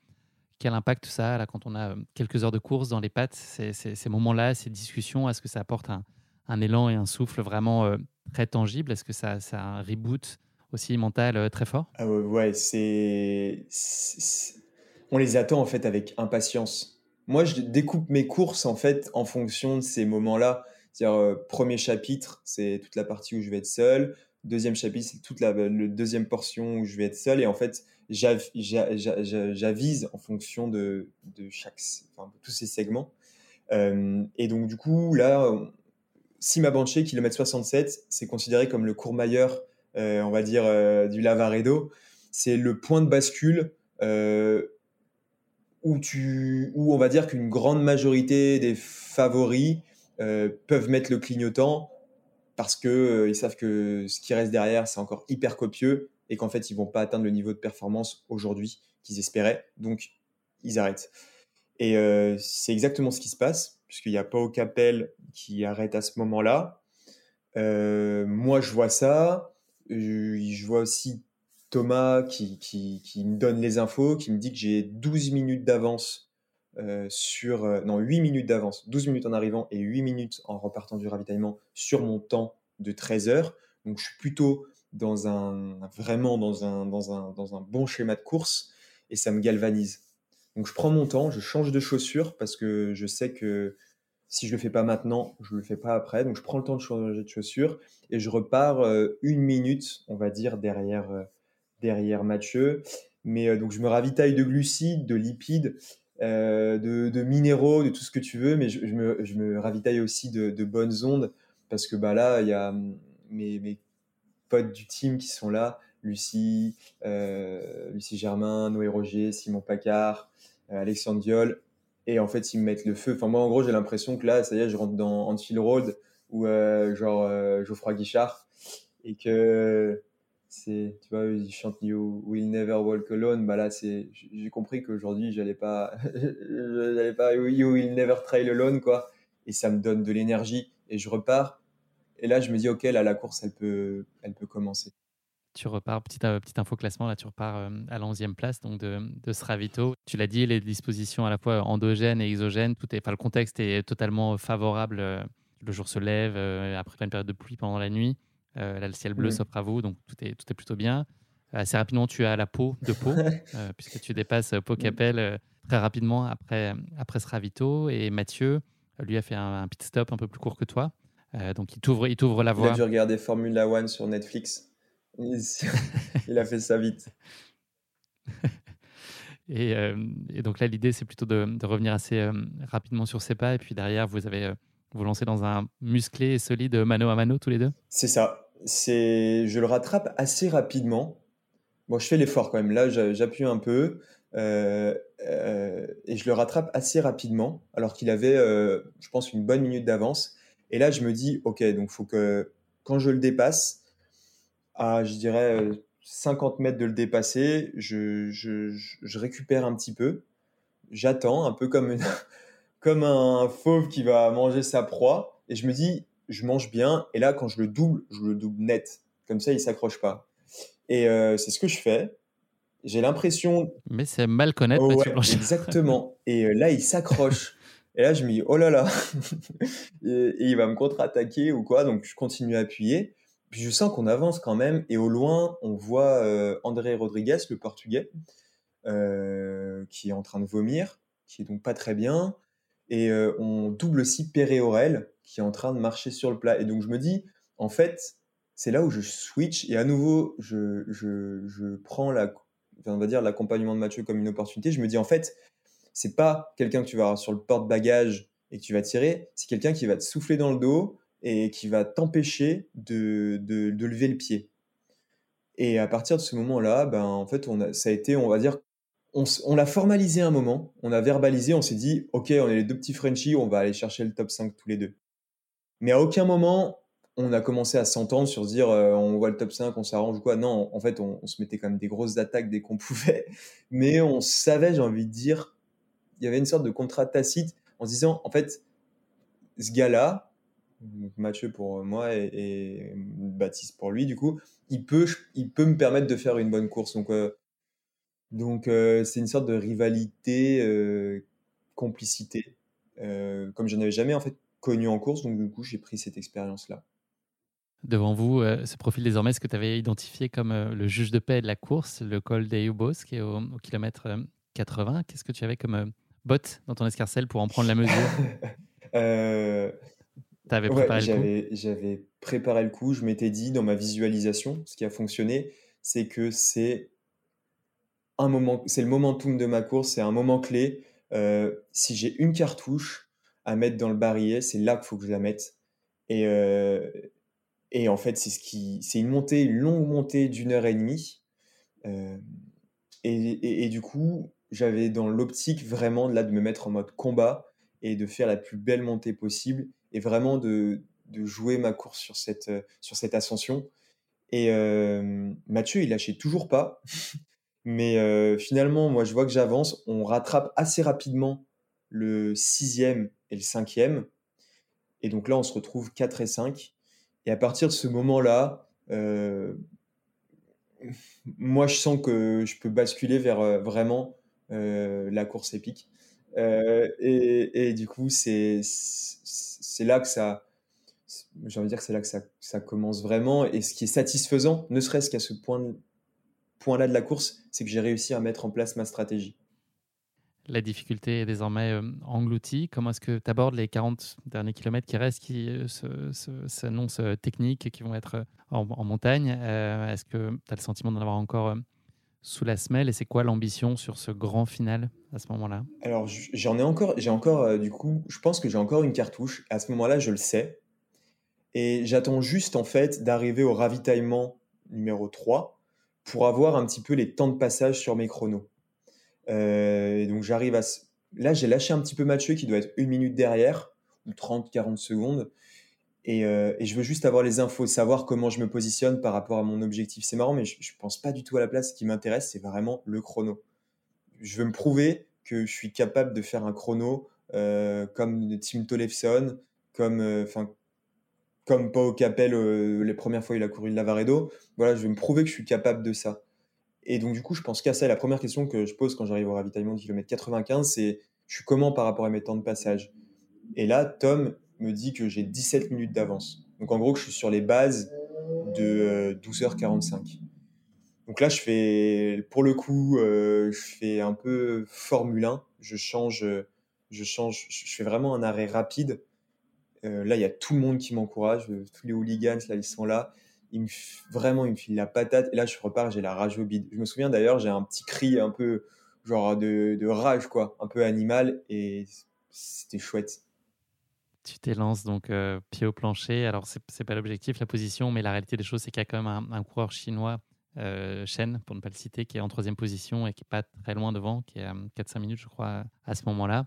Speaker 2: quel impact ça a là, quand on a quelques heures de course dans les pattes, ces, moments-là, ces discussions? Est-ce que ça apporte un, élan et un souffle vraiment très tangible? Est-ce que ça, ça, a un reboot aussi mental très fort?
Speaker 1: Ah Ouais, c'est. On les attend en fait avec impatience. Moi, je découpe mes courses en fait en fonction de ces moments-là. C'est-à-dire, premier chapitre, c'est toute la partie où je vais être seul deuxième chapitre, c'est toute la, deuxième portion où je vais être seul. Et en fait, j'avise en fonction de, tous ces segments. Euh, et donc, du coup, là, si ma kilomètre 67, c'est considéré comme le courmayeur, euh, on va dire, euh, du Lavaredo. C'est le point de bascule tu, où on va dire qu'une grande majorité des favoris peuvent mettre le clignotant parce qu'ils euh, savent que ce qui reste derrière, c'est encore hyper copieux et qu'en fait, ils vont pas atteindre le niveau de performance aujourd'hui qu'ils espéraient. Donc, ils arrêtent. Et euh, c'est exactement ce qui se passe, puisqu'il n'y a pas au Capel qui arrête à ce moment-là. Euh, moi, je vois ça. Je, vois aussi Thomas qui, me donne les infos, qui me dit que j'ai 12 minutes d'avance euh, sur, euh, non, 8 minutes d'avance, 12 minutes en arrivant et 8 minutes en repartant du ravitaillement sur mon temps de 13 heures. Donc je suis plutôt dans un, vraiment dans un, dans un, dans un bon schéma de course et ça me galvanise. Donc je prends mon temps, je change de chaussures parce que je sais que si je le fais pas maintenant, je le fais pas après. Donc je prends le temps de changer de chaussures et je repars euh, une minute, on va dire, derrière, derrière Mathieu. Mais donc je me ravitaille de glucides, de lipides euh, de, minéraux, de tout ce que tu veux, mais je, me, ravitaille aussi de, bonnes ondes parce que bah, là, il y a hum, mes, potes du team qui sont là, Lucie, euh, Lucie Germain, Noé Roger, Simon Pacard, euh, Alexandre Diol, et en fait, ils me mettent le feu. Enfin, moi, en gros, j'ai l'impression que là, ça y est, je rentre dans Anfield Road ou genre Geoffroy Guichard et que c'est tu vois ils chantent You Will Never Walk Alone bah là c'est j'ai compris qu'aujourd'hui j'allais pas j'allais pas You Will Never Trail Alone quoi et ça me donne de l'énergie et je repars et là je me dis ok là la course elle peut elle peut commencer
Speaker 2: tu repars, petite, euh, petite info classement, là tu repars euh, à la 11e place donc de, de Sravito. Tu l'as dit, les dispositions à la fois endogènes et exogènes, tout est, enfin, le contexte est totalement favorable. Euh, le jour se lève, après une période de pluie pendant la nuit. Euh, là, le ciel bleu s'offre à vous, donc tout est, tout est plutôt bien. Assez rapidement, tu as la peau de peau, euh, puisque tu dépasses Pau Capel euh, très rapidement après, après ce ravito. Et Mathieu, lui, a fait un, pit stop un peu plus court que toi. donc, il t'ouvre, il t'ouvre la voie.
Speaker 1: Il a dû regarder Formula One sur Netflix. Il, a fait ça vite.
Speaker 2: et, et, donc là, l'idée, c'est plutôt de, de, revenir assez rapidement sur ses pas. Et puis derrière, vous avez vous lancez dans un musclé et solide mano à mano tous les deux?
Speaker 1: C'est ça c'est, je le rattrape assez rapidement. Bon, je fais l'effort quand même. Là, j'appuie un peu euh, euh, et je le rattrape assez rapidement, alors qu'il avait, euh, je pense, une bonne minute d'avance. Et là, je me dis, ok, donc faut que quand je le dépasse, à, je dirais, 50 mètres de le dépasser, je, je, récupère un petit peu, j'attends, un peu comme, comme un fauve qui va manger sa proie, et je me dis, je mange bien, et là, quand je le double, je le double net. Comme ça, il s'accroche pas. Et euh, c'est ce que je fais. J'ai l'impression.
Speaker 2: Mais c'est mal connaître
Speaker 1: oh, Exactement. Et euh, là, il s'accroche. et là, je me dis, oh là là. et, il va me contre-attaquer ou quoi. Donc, je continue à appuyer. Puis je sens qu'on avance quand même. Et au loin, on voit euh, André Rodriguez, le portugais, qui est en train de vomir, qui est donc pas très bien. Et on double aussi Perret Aurel, qui est en train de marcher sur le plat. Et donc, je me dis, en fait, c'est là où je switch et à nouveau, je, je, je prends la, on va dire l'accompagnement de Mathieu comme une opportunité. Je me dis en fait, c'est pas quelqu'un que tu vas avoir sur le porte-bagages et que tu vas tirer, c'est quelqu'un qui va te souffler dans le dos et qui va t'empêcher de, de, lever le pied. Et à partir de ce moment-là, ben, en fait, on a, ça a été, on va dire, on, on l'a formalisé un moment, on a verbalisé, on s'est dit, OK, on est les deux petits Frenchies, on va aller chercher le top 5 tous les deux. Mais à aucun moment, on a commencé à s'entendre sur dire euh, on voit le top 5, on s'arrange ou quoi. Non, en fait, on, se mettait quand même des grosses attaques dès qu'on pouvait. Mais on savait, j'ai envie de dire, il y avait une sorte de contrat tacite en se disant en fait, ce gars-là, Mathieu pour moi et, Baptiste pour lui, du coup, il peut, il peut me permettre de faire une bonne course. Donc, euh, donc euh, c'est une sorte de rivalité, complicité, comme je n'avais jamais en fait connu en course. Donc, du coup, j'ai pris cette expérience-là
Speaker 2: devant vous euh, ce profil désormais, ce que tu avais identifié comme euh, le juge de paix de la course, le col des Ubos, qui est au, kilomètre 80. Euh, Qu'est-ce que tu avais comme botte dans ton escarcelle pour en prendre la mesure?
Speaker 1: Avais préparé le coup? J'avais préparé le coup. Je m'étais dit dans ma visualisation, ce qui a fonctionné, c'est que c'est un moment, c'est le momentum de ma course, c'est un moment clé. si j'ai une cartouche à mettre dans le barillet, c'est là qu'il faut que je la mette. Et, et en fait, c'est ce qui, c'est une montée, une longue montée d'une heure et demie. Euh, et, et, du coup, j'avais dans l'optique vraiment là de me mettre en mode combat et de faire la plus belle montée possible et vraiment de, de jouer ma course sur cette, sur cette ascension. Et euh, Mathieu, il lâchait toujours pas. Mais euh, finalement, moi, je vois que j'avance. On rattrape assez rapidement le sixième et le cinquième. Et donc là, on se retrouve 4 et 5. Et à partir de ce moment-là, euh, moi, je sens que je peux basculer vers euh, vraiment euh, la course épique. Et, du coup, c'est là que ça, j'ai envie de dire que c'est là que ça, ça, commence vraiment. Et ce qui est satisfaisant, ne serait-ce qu'à ce point-là point de la course, c'est que j'ai réussi à mettre en place ma stratégie
Speaker 2: la difficulté est désormais euh, engloutie. Comment est-ce que tu abordes les 40 derniers kilomètres qui restent, qui euh, s'annoncent euh, techniques, qui vont être en, montagne? Est-ce que tu as le sentiment d'en avoir encore sous la semelle? Et c'est quoi l'ambition sur ce grand final à ce moment-là?
Speaker 1: Alors, j'en ai encore, j'ai encore, du coup, je pense que j'ai encore une cartouche. À ce moment-là, je le sais. Et j'attends juste, en fait, d'arriver au ravitaillement numéro 3 pour avoir un petit peu les temps de passage sur mes chronos. Euh, donc j'arrive à... Là, j'ai lâché un petit peu Mathieu qui doit être une minute derrière, ou 30, 40 secondes. Et, euh, et, je veux juste avoir les infos, savoir comment je me positionne par rapport à mon objectif. C'est marrant, mais je, ne pense pas du tout à la place. Ce qui m'intéresse, c'est vraiment le chrono. Je veux me prouver que je suis capable de faire un chrono euh, comme Tim Tollefson, comme, enfin, comme Pau Capel les premières fois il a couru de Lavaredo. Voilà, je veux me prouver que je suis capable de ça. Et donc, du coup, je pense qu'à ça, la première question que je pose quand j'arrive au ravitaillement de kilomètre 95, c'est je suis comment par rapport à mes temps de passage? Et là, Tom me dit que j'ai 17 minutes d'avance. Donc, en gros, que je suis sur les bases de 12h45. Euh, donc là, je fais, pour le coup, euh, je fais un peu Formule 1. Je change, je change, je fais vraiment un arrêt rapide. Euh, là, il y a tout le monde qui m'encourage, tous les hooligans, là, ils sont là il me, vraiment, il me file la patate. Et là, je repars, j'ai la rage au bide. Je me souviens d'ailleurs, j'ai un petit cri un peu, genre de, de rage, quoi, un peu animal. Et c'était chouette.
Speaker 2: Tu t'élances donc euh, pied au plancher. Alors, c'est pas l'objectif, la position, mais la réalité des choses, c'est qu'il y a quand même un, coureur chinois, euh, Shen, pour ne pas le citer, qui est en troisième position et qui est pas très loin devant, qui est à 4-5 minutes, je crois, à ce moment-là.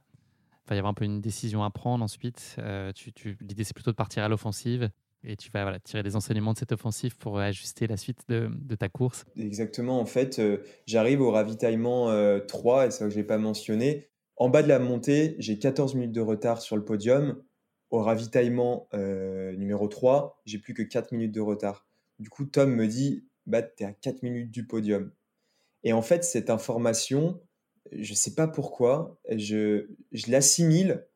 Speaker 2: Il va y avoir un peu une décision à prendre ensuite. Euh, L'idée, c'est plutôt de partir à l'offensive et tu vas tirer des enseignements de cette offensive pour ajuster la suite de, ta course.
Speaker 1: Exactement. En fait, euh, j'arrive au ravitaillement 3, et ça que je n'ai pas mentionné. En bas de la montée, j'ai 14 minutes de retard sur le podium. Au ravitaillement numéro 3, j'ai plus que 4 minutes de retard. Du coup, Tom me dit bah, Tu es à 4 minutes du podium. Et en fait, cette information, je ne sais pas pourquoi, je l'assimile,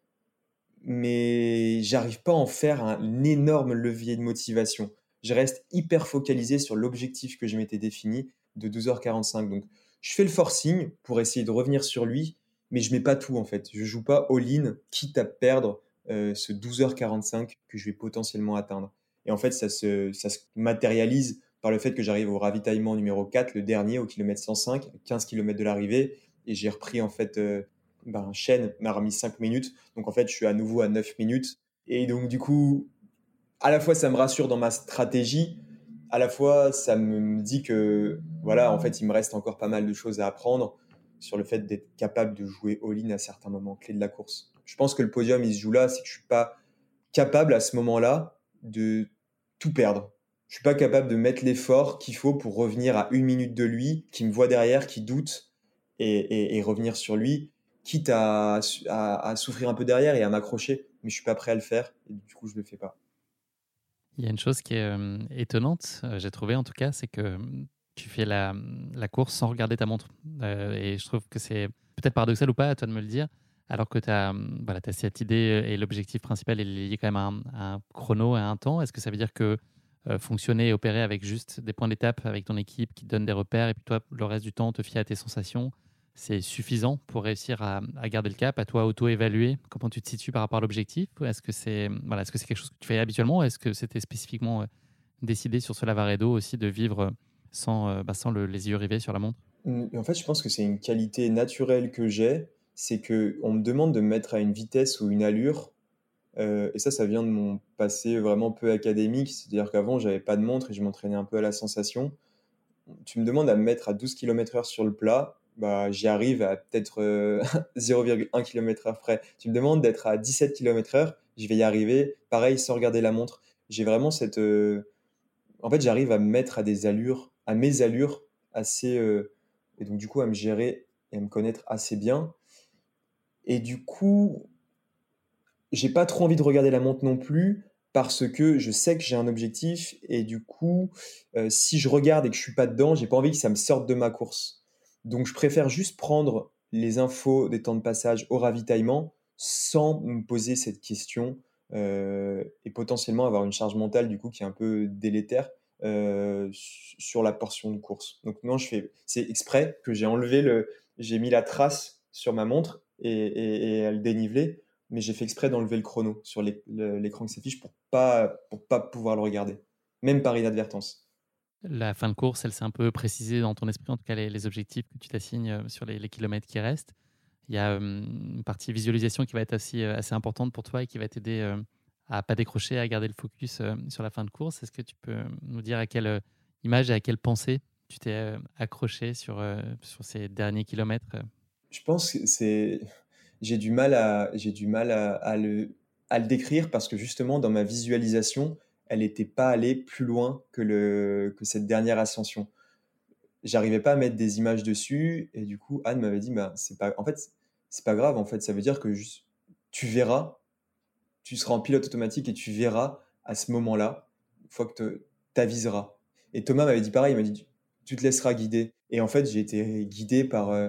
Speaker 1: mais j'arrive pas à en faire un énorme levier de motivation. Je reste hyper focalisé sur l'objectif que je m'étais défini de 12h45. Donc, je fais le forcing pour essayer de revenir sur lui, mais je mets pas tout en fait. Je joue pas all-in, quitte à perdre euh, ce 12h45 que je vais potentiellement atteindre. Et en fait, ça se, matérialise par le fait que j'arrive au ravitaillement numéro 4, le dernier, au kilomètre 105, 15 km de l'arrivée, et j'ai repris en fait, euh, ben, m'a remis 5 minutes, donc en fait je suis à nouveau à 9 minutes, et donc du coup, à la fois ça me rassure dans ma stratégie, à la fois ça me dit que voilà, en fait il me reste encore pas mal de choses à apprendre sur le fait d'être capable de jouer all-in à certains moments clés de la course. Je pense que le podium il se joue là, c'est que je suis pas capable à ce moment-là de tout perdre. Je suis pas capable de mettre l'effort qu'il faut pour revenir à une minute de lui, qui me voit derrière, qui doute, et, revenir sur lui, quitte à, souffrir un peu derrière et à m'accrocher. Mais je suis pas prêt à le faire, et du coup, je le fais pas.
Speaker 2: Il y a une chose qui est euh, étonnante, euh, j'ai trouvé en tout cas, c'est que euh, tu fais la, course sans regarder ta montre. et je trouve que c'est peut-être paradoxal ou pas, à toi de me le dire, alors que tu as, voilà, cette idée et l'objectif principal est lié quand même à un, à un chrono, à un temps. Est-ce que ça veut dire que fonctionner et opérer avec juste des points d'étape avec ton équipe qui te donne des repères et puis toi, le reste du temps, te fier à tes sensations, c'est suffisant pour réussir à, garder le cap, à toi auto-évaluer comment tu te situes par rapport à l'objectif? Est-ce que c'est voilà, est -ce que quelque chose que tu fais habituellement? Est-ce que c'était spécifiquement euh, décidé sur ce Lavaredo aussi de vivre sans, euh, bah, sans le, les yeux rivés sur la montre?
Speaker 1: En fait, je pense que c'est une qualité naturelle que j'ai, c'est qu'on me demande de me mettre à une vitesse ou une allure euh, et ça, ça vient de mon passé vraiment peu académique. C'est-à-dire qu'avant, j'avais pas de montre et je m'entraînais un peu à la sensation. Tu me demandes à me mettre à 12 km/h sur le plat, bah, j'y arrive à peut-être 0,1 km/h près. Tu me demandes d'être à 17 km/h, je vais y arriver, pareil, sans regarder la montre. J'ai vraiment cette. Euh, en fait, j'arrive à me mettre à des allures, à mes allures assez. Euh, et donc, du coup, à me gérer et à me connaître assez bien. Et du coup, j'ai pas trop envie de regarder la montre non plus parce que je sais que j'ai un objectif et du coup, euh, si je regarde et que je suis pas dedans, j'ai pas envie que ça me sorte de ma course. Donc, je préfère juste prendre les infos des temps de passage au ravitaillement sans me poser cette question euh, et potentiellement avoir une charge mentale du coup qui est un peu délétère euh, sur la portion de course. Donc non, je fais, c'est exprès que j'ai enlevé le, j'ai mis la trace sur ma montre et, et, et à le déniveler mais j'ai fait exprès d'enlever le chrono sur l'écran qui s'affiche pour pas, pour pas pouvoir le regarder, même par inadvertance.
Speaker 2: La fin de course, elle s'est un peu précisée dans ton esprit, en tout cas les, objectifs que tu t'assignes euh, sur les, kilomètres qui restent. Il y a hum, une partie visualisation qui va être assez, euh, assez importante pour toi et qui va t'aider euh, à pas décrocher, à garder le focus sur la fin de course. Est-ce que tu peux nous dire à quelle image et à quelle pensée tu t'es accroché sur, sur ces derniers kilomètres
Speaker 1: Je pense que c'est j'ai du mal à, j'ai du mal à, le, à le décrire parce que justement, dans ma visualisation, elle n'était pas allée plus loin que, cette dernière ascension. J'arrivais pas à mettre des images dessus et du coup, Anne m'avait dit, bah, c'est pas, en fait, c'est pas grave, en fait, ça veut dire que juste, tu verras, tu seras en pilote automatique et tu verras à ce moment-là, une fois que tu aviseras. Et Thomas m'avait dit pareil, il m'a dit, tu te laisseras guider. Et en fait, j'ai été guidé par, euh,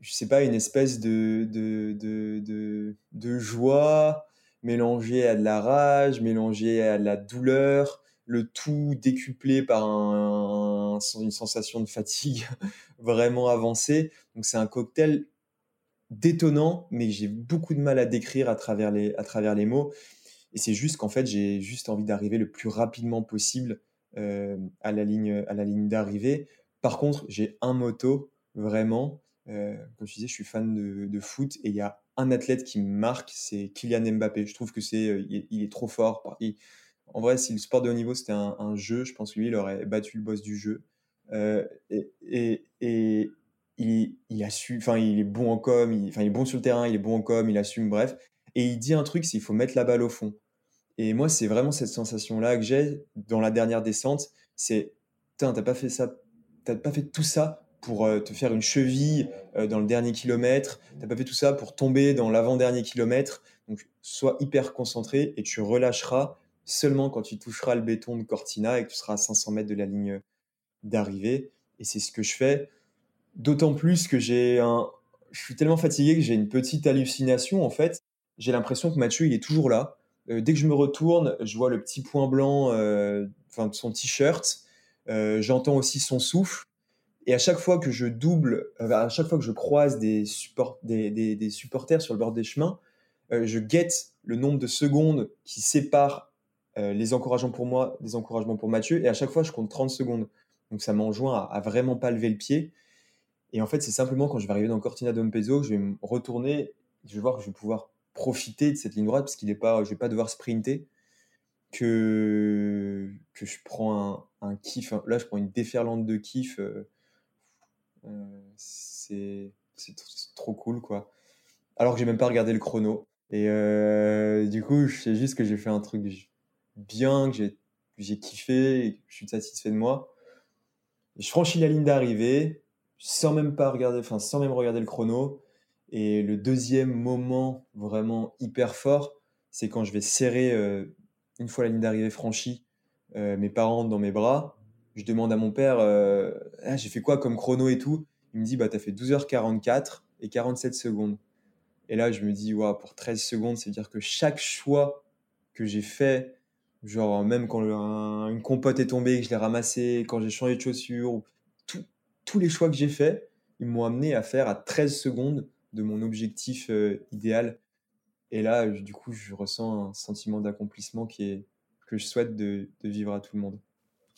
Speaker 1: je sais pas, une espèce de, de, de, de, joie mélangée à de la rage, mélangée à de la douleur, le tout décuplé par un, une sensation de fatigue vraiment avancée. Donc c'est un cocktail détonnant, mais j'ai beaucoup de mal à décrire à travers les, à travers les mots. Et c'est juste qu'en fait, j'ai juste envie d'arriver le plus rapidement possible euh, à la ligne, ligne d'arrivée. Par contre, j'ai un moto vraiment euh, comme je disais, je suis fan de, foot et il y a un athlète qui marque, c'est Kylian Mbappé. Je trouve que c'est, euh, il, est trop fort. en vrai, si le sport de haut niveau c'était un, jeu, je pense que lui, il aurait battu le boss du jeu. Euh, et, il, il, enfin, il est bon en com, il, il est bon sur le terrain, il est bon en com, il assume, bref. Et il dit un truc, c'est qu'il faut mettre la balle au fond. Et moi, c'est vraiment cette sensation-là que j'ai dans la dernière descente. C'est, putain, t'as pas fait ça, t'as pas fait tout ça pour euh, te faire une cheville euh, dans le dernier kilomètre. T'as pas fait tout ça pour tomber dans l'avant-dernier kilomètre. Donc, sois hyper concentré et tu relâcheras seulement quand tu toucheras le béton de Cortina et que tu seras à 500 mètres de la ligne d'arrivée. Et c'est ce que je fais. D'autant plus que j'ai un, je suis tellement fatigué que j'ai une petite hallucination en fait. J'ai l'impression que Mathieu il est toujours là. Euh, dès que je me retourne, je vois le petit point blanc, de son t-shirt. J'entends aussi son souffle. Et à chaque fois que je double, à chaque fois que je croise des, support, des, des, supporters sur le bord des chemins, je guette le nombre de secondes qui séparent les encouragements pour moi des encouragements pour Mathieu. Et à chaque fois, je compte 30 secondes. Donc ça m'enjoint à, vraiment pas lever le pied. Et en fait, c'est simplement quand je vais arriver dans Cortina d'Ompezzo que je vais me retourner, je vais voir que je vais pouvoir profiter de cette ligne droite parce qu'il est pas, je vais pas devoir sprinter, que, je prends un, kiff. Là, je prends une déferlante de kiff. Euh, euh, c'est trop cool, quoi. Alors que j'ai même pas regardé le chrono. Et euh, du coup, je sais juste que j'ai fait un truc bien, que j'ai kiffé, et que je suis satisfait de moi. Je franchis la ligne d'arrivée, sans même pas regarder, enfin sans même regarder le chrono. Et le deuxième moment vraiment hyper fort, c'est quand je vais serrer, euh, une fois la ligne d'arrivée franchie, euh, mes parents dans mes bras. Je demande à mon père, euh, ah, j'ai fait quoi comme chrono et tout? Il me dit, bah, t'as fait 12h44 et 47 secondes. Et là, je me dis, wow, pour 13 secondes, c'est à dire que chaque choix que j'ai fait, genre même quand une compote est tombée, que je l'ai ramassée, quand j'ai changé de chaussures, tous les choix que j'ai faits, ils m'ont amené à faire à 13 secondes de mon objectif euh, idéal. Et là, du coup, je ressens un sentiment d'accomplissement qui est que je souhaite de, vivre à tout le monde.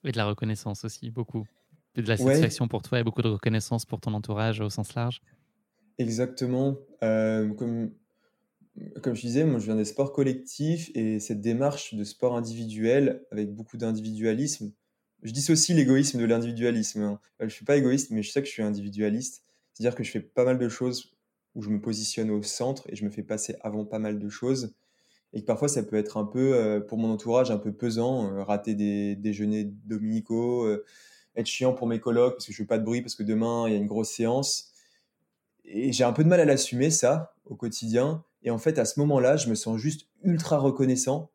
Speaker 2: Et de la reconnaissance aussi, beaucoup. Et de la satisfaction pour toi et beaucoup de reconnaissance pour ton entourage au sens large.
Speaker 1: Exactement. Euh, comme, comme je disais, moi, je viens des sports collectifs et cette démarche de sport individuel avec beaucoup d'individualisme, je dissocie l'égoïsme de l'individualisme. Hein. Euh, je suis pas égoïste, mais je sais que je suis individualiste. C'est-à-dire que je fais pas mal de choses où je me positionne au centre et je me fais passer avant pas mal de choses. Et que parfois, ça peut être un peu, euh, pour mon entourage, un peu pesant, euh, rater des déjeuners dominicaux, être chiant pour mes colocs parce que je fais pas de bruit, parce que demain, il y a une grosse séance. Et j'ai un peu de mal à l'assumer, ça, au quotidien. Et en fait, à ce moment-là, je me sens juste ultra reconnaissant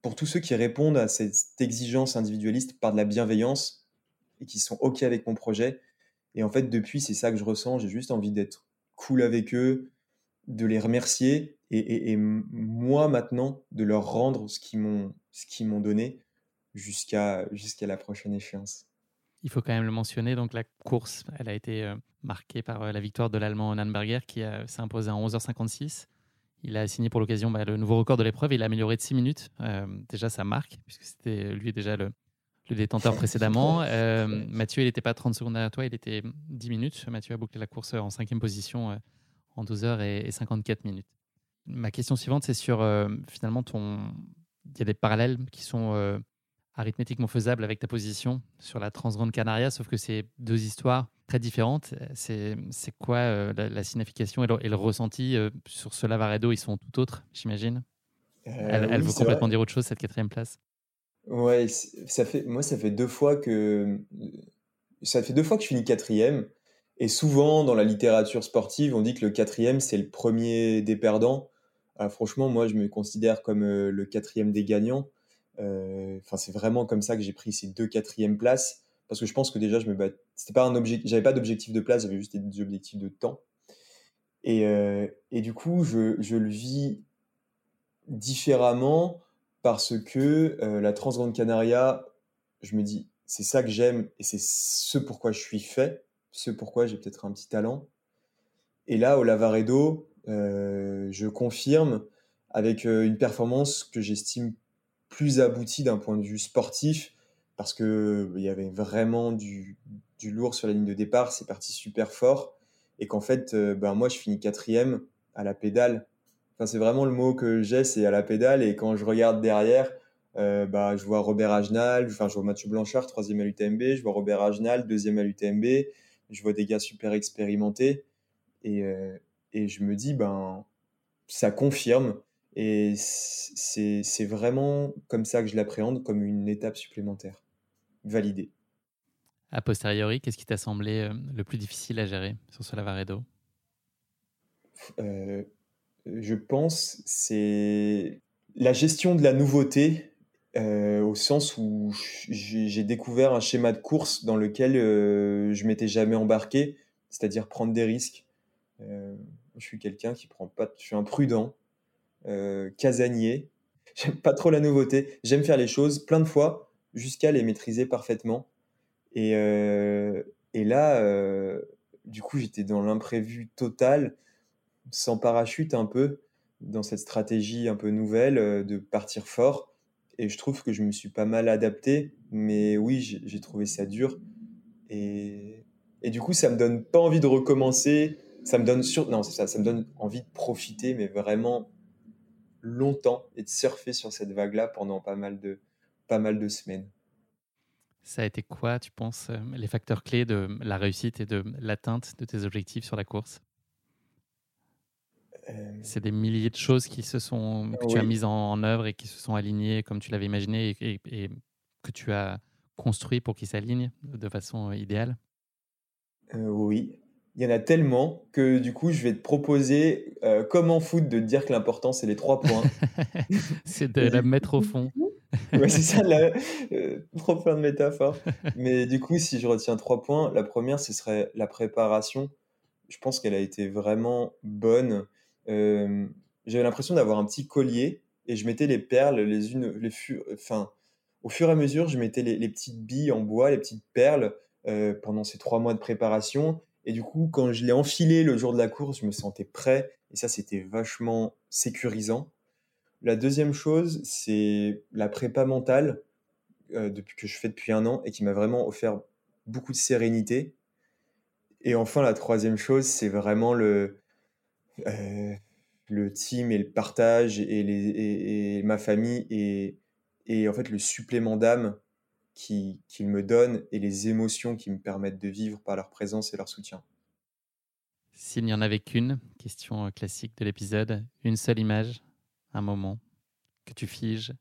Speaker 1: pour tous ceux qui répondent à cette exigence individualiste par de la bienveillance et qui sont OK avec mon projet. Et en fait, depuis, c'est ça que je ressens. J'ai juste envie d'être cool avec eux, de les remercier et, moi maintenant de leur rendre ce qu'ils m'ont ce qu'ils m'ont donné jusqu'à jusqu'à la prochaine échéance.
Speaker 2: Il faut quand même le mentionner. Donc la course, elle a été euh, marquée par euh, la victoire de l'Allemand Nannberger qui s'est imposé en 11h56. Il a signé pour l'occasion bah, le nouveau record de l'épreuve. Il a amélioré de 6 minutes. Euh, déjà, ça marque, puisque c'était lui déjà le, détenteur précédemment. Euh, Mathieu, il n'était pas 30 secondes derrière toi, il était 10 minutes. Mathieu a bouclé la course en cinquième position en 12 heures et, 54 minutes. Ma question suivante, c'est sur finalement ton. Il y a des parallèles qui sont arithmétiquement faisables avec ta position sur la Transgrande Canaria, sauf que c'est deux histoires très différentes. C'est quoi euh, la, signification et le, ressenti euh, sur ce Lavaredo Ils sont tout autres, j'imagine? Euh, elle, veut complètement dire autre chose, cette quatrième place.
Speaker 1: Ouais, ça fait, moi, ça fait deux fois que ça fait deux fois que je finis quatrième. Et souvent, dans la littérature sportive, on dit que le quatrième, c'est le premier des perdants. franchement, moi, je me considère comme le quatrième des gagnants. Enfin, c'est vraiment comme ça que j'ai pris ces deux quatrièmes places parce que je pense que déjà je me bats c'était pas un objectif j'avais pas d'objectif de place j'avais juste des objectifs de temps et, euh, du coup je, je, le vis différemment parce que euh, la Transgrande Canaria je me dis c'est ça que j'aime et c'est ce pourquoi je suis fait ce pourquoi j'ai peut-être un petit talent et là au Lavaredo euh, je confirme avec une performance que j'estime plus aboutie d'un point de vue sportif parce que il y avait vraiment du, du, lourd sur la ligne de départ, c'est parti super fort, et qu'en fait, euh, ben moi je finis quatrième à la pédale. Enfin, c'est vraiment le mot que j'ai, c'est à la pédale, et quand je regarde derrière, euh, bah, je vois Robert Agenal, enfin je vois Mathieu Blanchard, troisième à l'UTMB, je vois Robert Agenal, deuxième à l'UTMB, je vois des gars super expérimentés, et, euh, et je me dis, ben ça confirme, Et c'est vraiment comme ça que je l'appréhende, comme une étape supplémentaire. Validée.
Speaker 2: A posteriori, qu'est-ce qui t'a semblé euh, le plus difficile à gérer sur ce Lavaredo?
Speaker 1: Euh, Je pense c'est la gestion de la nouveauté, euh, au sens où j'ai découvert un schéma de course dans lequel je m'étais jamais embarqué, c'est-à-dire prendre des risques. je suis quelqu'un qui prend pas, je suis un prudent, euh, casanier. J'aime pas trop la nouveauté. J'aime faire les choses plein de fois jusqu'à les maîtriser parfaitement. Et, euh, et là, euh, du coup, j'étais dans l'imprévu total, sans parachute un peu, dans cette stratégie un peu nouvelle de partir fort. Et je trouve que je me suis pas mal adapté, mais oui, j'ai trouvé ça dur. Et, et, du coup, ça me donne pas envie de recommencer. Ça me donne sur... non, ça, ça me donne envie de profiter, mais vraiment longtemps et de surfer sur cette vague-là pendant pas mal de, pas mal de semaines.
Speaker 2: Ça a été quoi, tu penses, euh, les facteurs clés de la réussite et de l'atteinte de tes objectifs sur la course? C'est des milliers de choses qui se sont, que tu as mises en, œuvre et qui se sont alignées comme tu l'avais imaginé et, que tu as construit pour qu'ils s'alignent de façon euh, idéale
Speaker 1: Oui, il y en a tellement que du coup, je vais te proposer, euh, comme en foot, de te dire que l'important, c'est les trois points.
Speaker 2: c'est de la mettre au fond.
Speaker 1: ouais, c'est ça, la... Euh, trop plein de métaphores. Mais du coup, si je retiens trois points, la première, ce serait la préparation. Je pense qu'elle a été vraiment bonne. Euh, j'avais l'impression d'avoir un petit collier et je mettais les perles, les unes, les enfin, au fur et à mesure, je mettais les, petites billes en bois, les petites perles pendant ces trois mois de préparation et du coup, quand je l'ai enfilé le jour de la course, je me sentais prêt. Et ça, c'était vachement sécurisant. La deuxième chose, c'est la prépa mentale euh, depuis que je fais depuis un an et qui m'a vraiment offert beaucoup de sérénité. Et enfin, la troisième chose, c'est vraiment le, euh, le team et le partage et, les, et, ma famille et, et en fait le supplément d'âme qu'ils me donnent et les émotions qui me permettent de vivre par leur présence et leur soutien.
Speaker 2: S'il n'y en avait qu'une, question euh, classique de l'épisode, une seule image, un moment que tu figes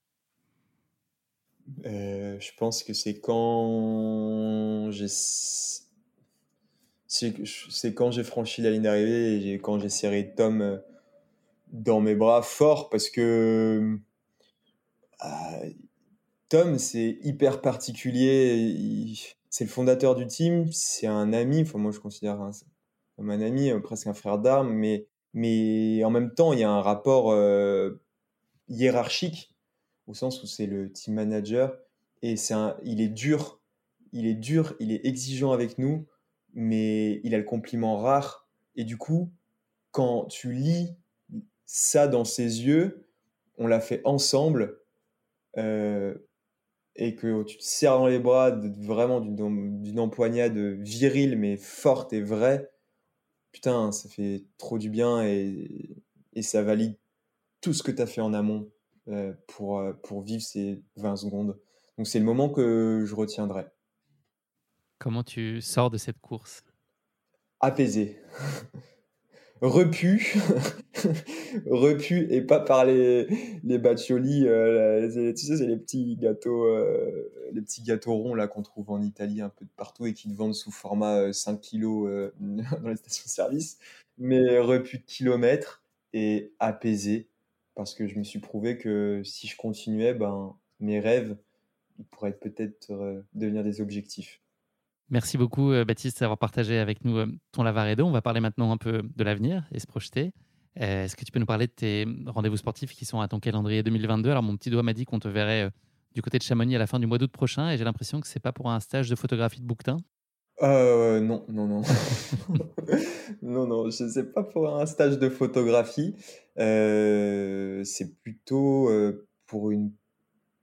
Speaker 1: euh, Je pense que c'est quand j'ai c'est quand j'ai franchi la ligne d'arrivée et quand j'ai serré Tom euh, dans mes bras fort parce que ah, Tom, c'est hyper particulier. C'est le fondateur du team, c'est un ami. Enfin, moi, je considère comme un ami, euh, presque un frère d'armes, mais, mais en même temps, il y a un rapport euh, hiérarchique au sens où c'est le team manager et c'est il est dur, il est dur, il est exigeant avec nous, mais il a le compliment rare. Et du coup, quand tu lis ça dans ses yeux, on l'a fait ensemble. Euh, et que tu te serres dans les bras vraiment d'une empoignade virile mais forte et vraie, putain, ça fait trop du bien et, et ça valide tout ce que tu as fait en amont euh, pour, euh, pour vivre ces 20 secondes. Donc c'est le moment que je retiendrai.
Speaker 2: Comment tu sors de cette course?
Speaker 1: Apaisé. repu, repu et pas par les, les euh, tu sais, c'est les petits gâteaux, euh, les petits gâteaux ronds qu'on trouve en Italie un peu partout et qui te vendent sous format 5 euh, kilos dans les stations-service. Mais repu de kilomètres et apaisé parce que je me suis prouvé que si je continuais, ben, mes rêves, ils pourraient peut-être devenir des objectifs.
Speaker 2: Merci beaucoup, euh, Baptiste, d'avoir partagé avec nous euh, ton Lavaredo. On va parler maintenant un peu de l'avenir et se projeter. Euh, est-ce que tu peux nous parler de tes rendez-vous sportifs qui sont à ton calendrier 2022 Alors, mon petit doigt m'a dit qu'on te verrait du côté de Chamonix à la fin du mois d'août prochain et j'ai l'impression que c'est pas pour un stage de photographie de bouquetin.
Speaker 1: Non, non, non. non, non, je sais pas pour un stage de photographie. c'est plutôt pour une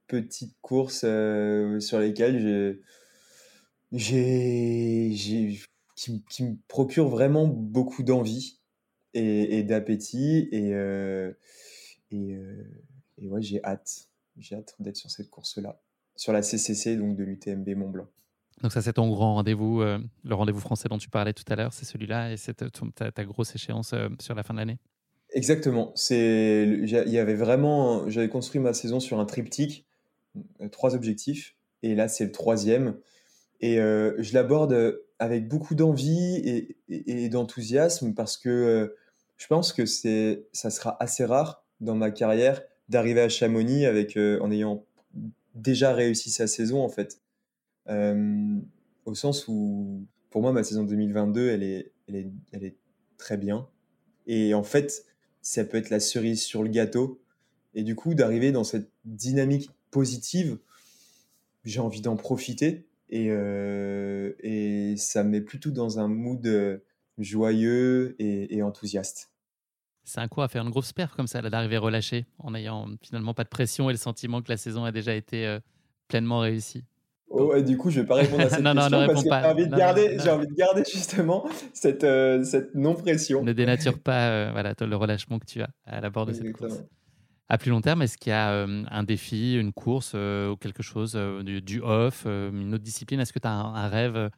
Speaker 1: petite course sur laquelle j'ai j'ai, qui, qui, me procure vraiment beaucoup d'envie et, d'appétit. Et, euh, et, euh, et, ouais, j'ai hâte. J'ai hâte d'être sur cette course-là, sur la CCC, donc de l'UTMB Mont Blanc.
Speaker 2: Donc ça, c'est ton grand rendez-vous, euh, le rendez-vous français dont tu parlais tout à l'heure, c'est celui-là, et c'est ta, ta, grosse échéance sur la fin de l'année
Speaker 1: Exactement. C'est, il y avait vraiment, j'avais construit ma saison sur un triptyque, trois objectifs, et là c'est le troisième. Et euh, je l'aborde avec beaucoup d'envie et, d'enthousiasme parce que euh, je pense que ça sera assez rare dans ma carrière d'arriver à Chamonix en ayant déjà réussi sa saison en fait. au sens où, pour moi, ma saison 2022, elle est, elle est, elle est très bien. Et en fait, ça peut être la cerise sur le gâteau. Et du coup, d'arriver dans cette dynamique positive, j'ai envie d'en profiter. Et, euh, et, ça me met plutôt dans un mood euh, joyeux et, enthousiaste.
Speaker 2: C'est un coup à faire une grosse perf comme ça, d'arriver relâché, en ayant finalement pas de pression et le sentiment que la saison a déjà été euh, pleinement réussie.
Speaker 1: Oh, du coup, je vais pas répondre à cette question parce que j'ai envie, de garder, j'ai envie de garder justement cette, euh, cette non-pression.
Speaker 2: Ne dénature pas euh, voilà, le relâchement que tu as à la bord de cette course. À plus long terme, est-ce qu'il y a euh, un défi, une course ou quelque chose du, off, une autre discipline? Est-ce que tu as un, rêve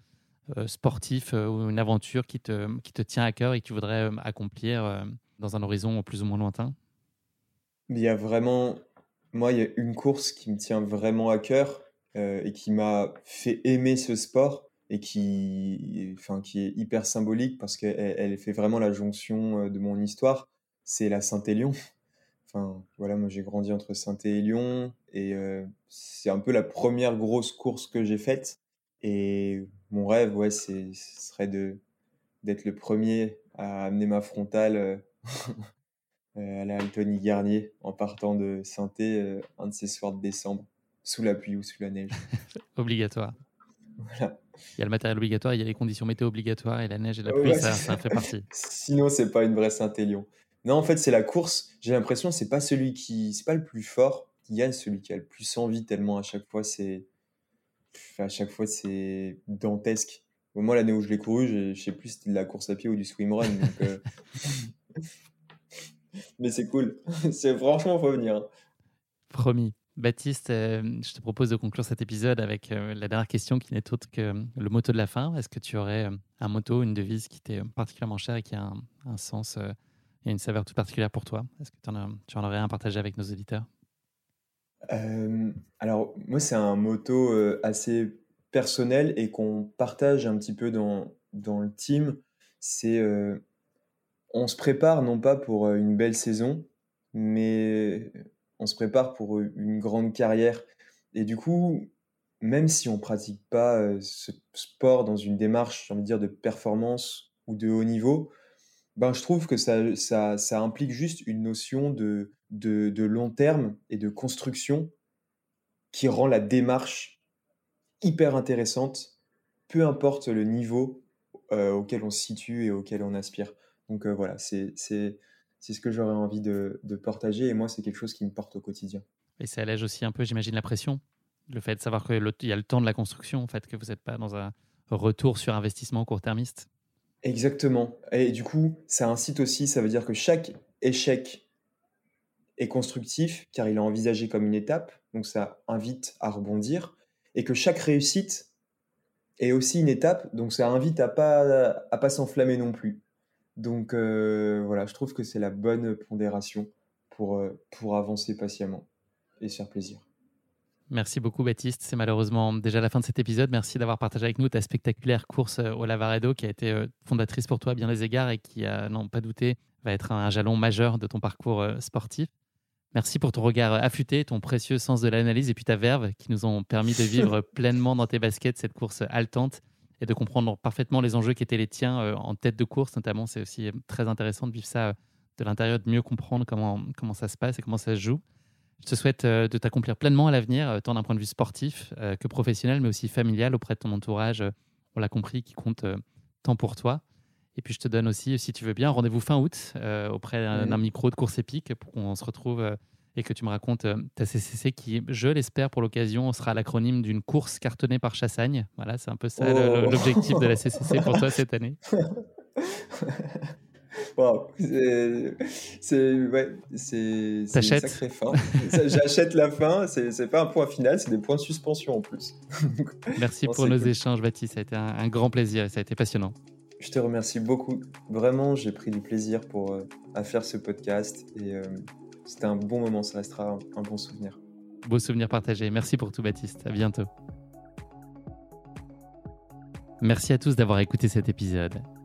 Speaker 2: sportif ou une aventure qui te, qui te tient à cœur et que tu voudrais accomplir dans un horizon plus ou moins lointain?
Speaker 1: Il y a vraiment, moi, il y a une course qui me tient vraiment à cœur euh, et qui m'a fait aimer ce sport et qui, enfin, qui est hyper symbolique parce qu'elle elle fait vraiment la jonction euh, de mon histoire. C'est la Saint-Élion. Enfin, voilà, moi j'ai grandi entre saint et Lyon et euh, c'est un peu la première grosse course que j'ai faite. Et mon rêve, ouais, ce serait de, d'être le premier à amener ma frontale à la Anthony Garnier en partant de saint un de ces soirs de décembre sous la pluie ou sous la neige.
Speaker 2: Obligatoire. Voilà. Il y a le matériel obligatoire, il y a les conditions météo obligatoires et la neige et la pluie, ça, ça, fait partie.
Speaker 1: Sinon, c'est pas une vraie Saint-Élion. Non, en fait, c'est la course. J'ai l'impression c'est pas celui qui, c'est pas le plus fort qui gagne, celui qui a le plus envie tellement à chaque fois c'est, à chaque fois c'est dantesque. Moi, l'année où je l'ai couru, je sais plus si c'était de la course à pied ou du swimrun. Euh, mais c'est cool. c'est franchement faut venir.
Speaker 2: Promis. Baptiste, euh, je te propose de conclure cet épisode avec euh, la dernière question qui n'est autre que euh, le motto de la fin. Est-ce que tu aurais un motto, une devise qui t'est particulièrement chère et qui a un, sens et une saveur toute particulière pour toi Est-ce que tu en aurais un à partager avec nos auditeurs?
Speaker 1: Alors, moi, c'est un motto assez personnel et qu'on partage un petit peu dans, dans le team. C'est on se prépare non pas pour une belle saison, mais on se prépare pour une grande carrière. Et du coup, même si on pratique pas ce sport dans une démarche, j'ai envie de dire, de performance ou de haut niveau, ben, je trouve que ça, ça, implique juste une notion de, de, long terme et de construction qui rend la démarche hyper intéressante, peu importe le niveau auquel on se situe et auquel on aspire. Donc voilà, c'est ce que j'aurais envie de, partager. Et moi, c'est quelque chose qui me porte au quotidien.
Speaker 2: Et ça allège aussi un peu, j'imagine, la pression. Le fait de savoir qu'il y a le temps de la construction, en fait, que vous n'êtes pas dans un retour sur investissement court-termiste.
Speaker 1: Exactement. Et du coup, ça incite aussi, ça veut dire que chaque échec est constructif, car il est envisagé comme une étape. Donc ça invite à rebondir. Et que chaque réussite est aussi une étape. Donc ça invite à pas, à pas s'enflammer non plus. Donc euh, voilà, je trouve que c'est la bonne pondération pour, euh, pour avancer patiemment et se faire plaisir.
Speaker 2: Merci beaucoup Baptiste. C'est malheureusement déjà la fin de cet épisode. Merci d'avoir partagé avec nous ta spectaculaire course euh, au Lavaredo qui a été fondatrice pour toi à bien des égards et qui, a, non pas douté, va être un jalon majeur de ton parcours sportif. Merci pour ton regard affûté, ton précieux sens de l'analyse et puis ta verve qui nous ont permis de vivre pleinement dans tes baskets cette course haletante et de comprendre parfaitement les enjeux qui étaient les tiens euh, en tête de course, notamment. C'est aussi euh, très intéressant de vivre ça euh, de l'intérieur, de mieux comprendre comment, comment ça se passe et comment ça se joue. Je te souhaite de t'accomplir pleinement à l'avenir, tant d'un point de vue sportif que professionnel, mais aussi familial auprès de ton entourage, on l'a compris, qui compte tant pour toi. Et puis je te donne aussi, si tu veux bien, rendez-vous fin août auprès d'un micro de course épique pour qu'on se retrouve et que tu me racontes euh, ta CCC qui, je l'espère pour l'occasion, sera l'acronyme d'une course cartonnée par Chassagne. Voilà, c'est un peu ça oh. l'objectif de la CCC pour toi cette année.
Speaker 1: Wow, c'est ouais, c'est sacré fin. J'achète la fin, c'est pas un point final, c'est des points de suspension en plus.
Speaker 2: Merci pour nos échanges, Baptiste. Ça a été un, un grand plaisir, ça a été passionnant.
Speaker 1: Je te remercie beaucoup. Vraiment, j'ai pris du plaisir pour, euh, à faire ce podcast et euh, c'était un bon moment, ça restera un, un bon souvenir.
Speaker 2: Beau souvenir partagé. Merci pour tout, Baptiste. À bientôt. Merci à tous d'avoir écouté cet épisode.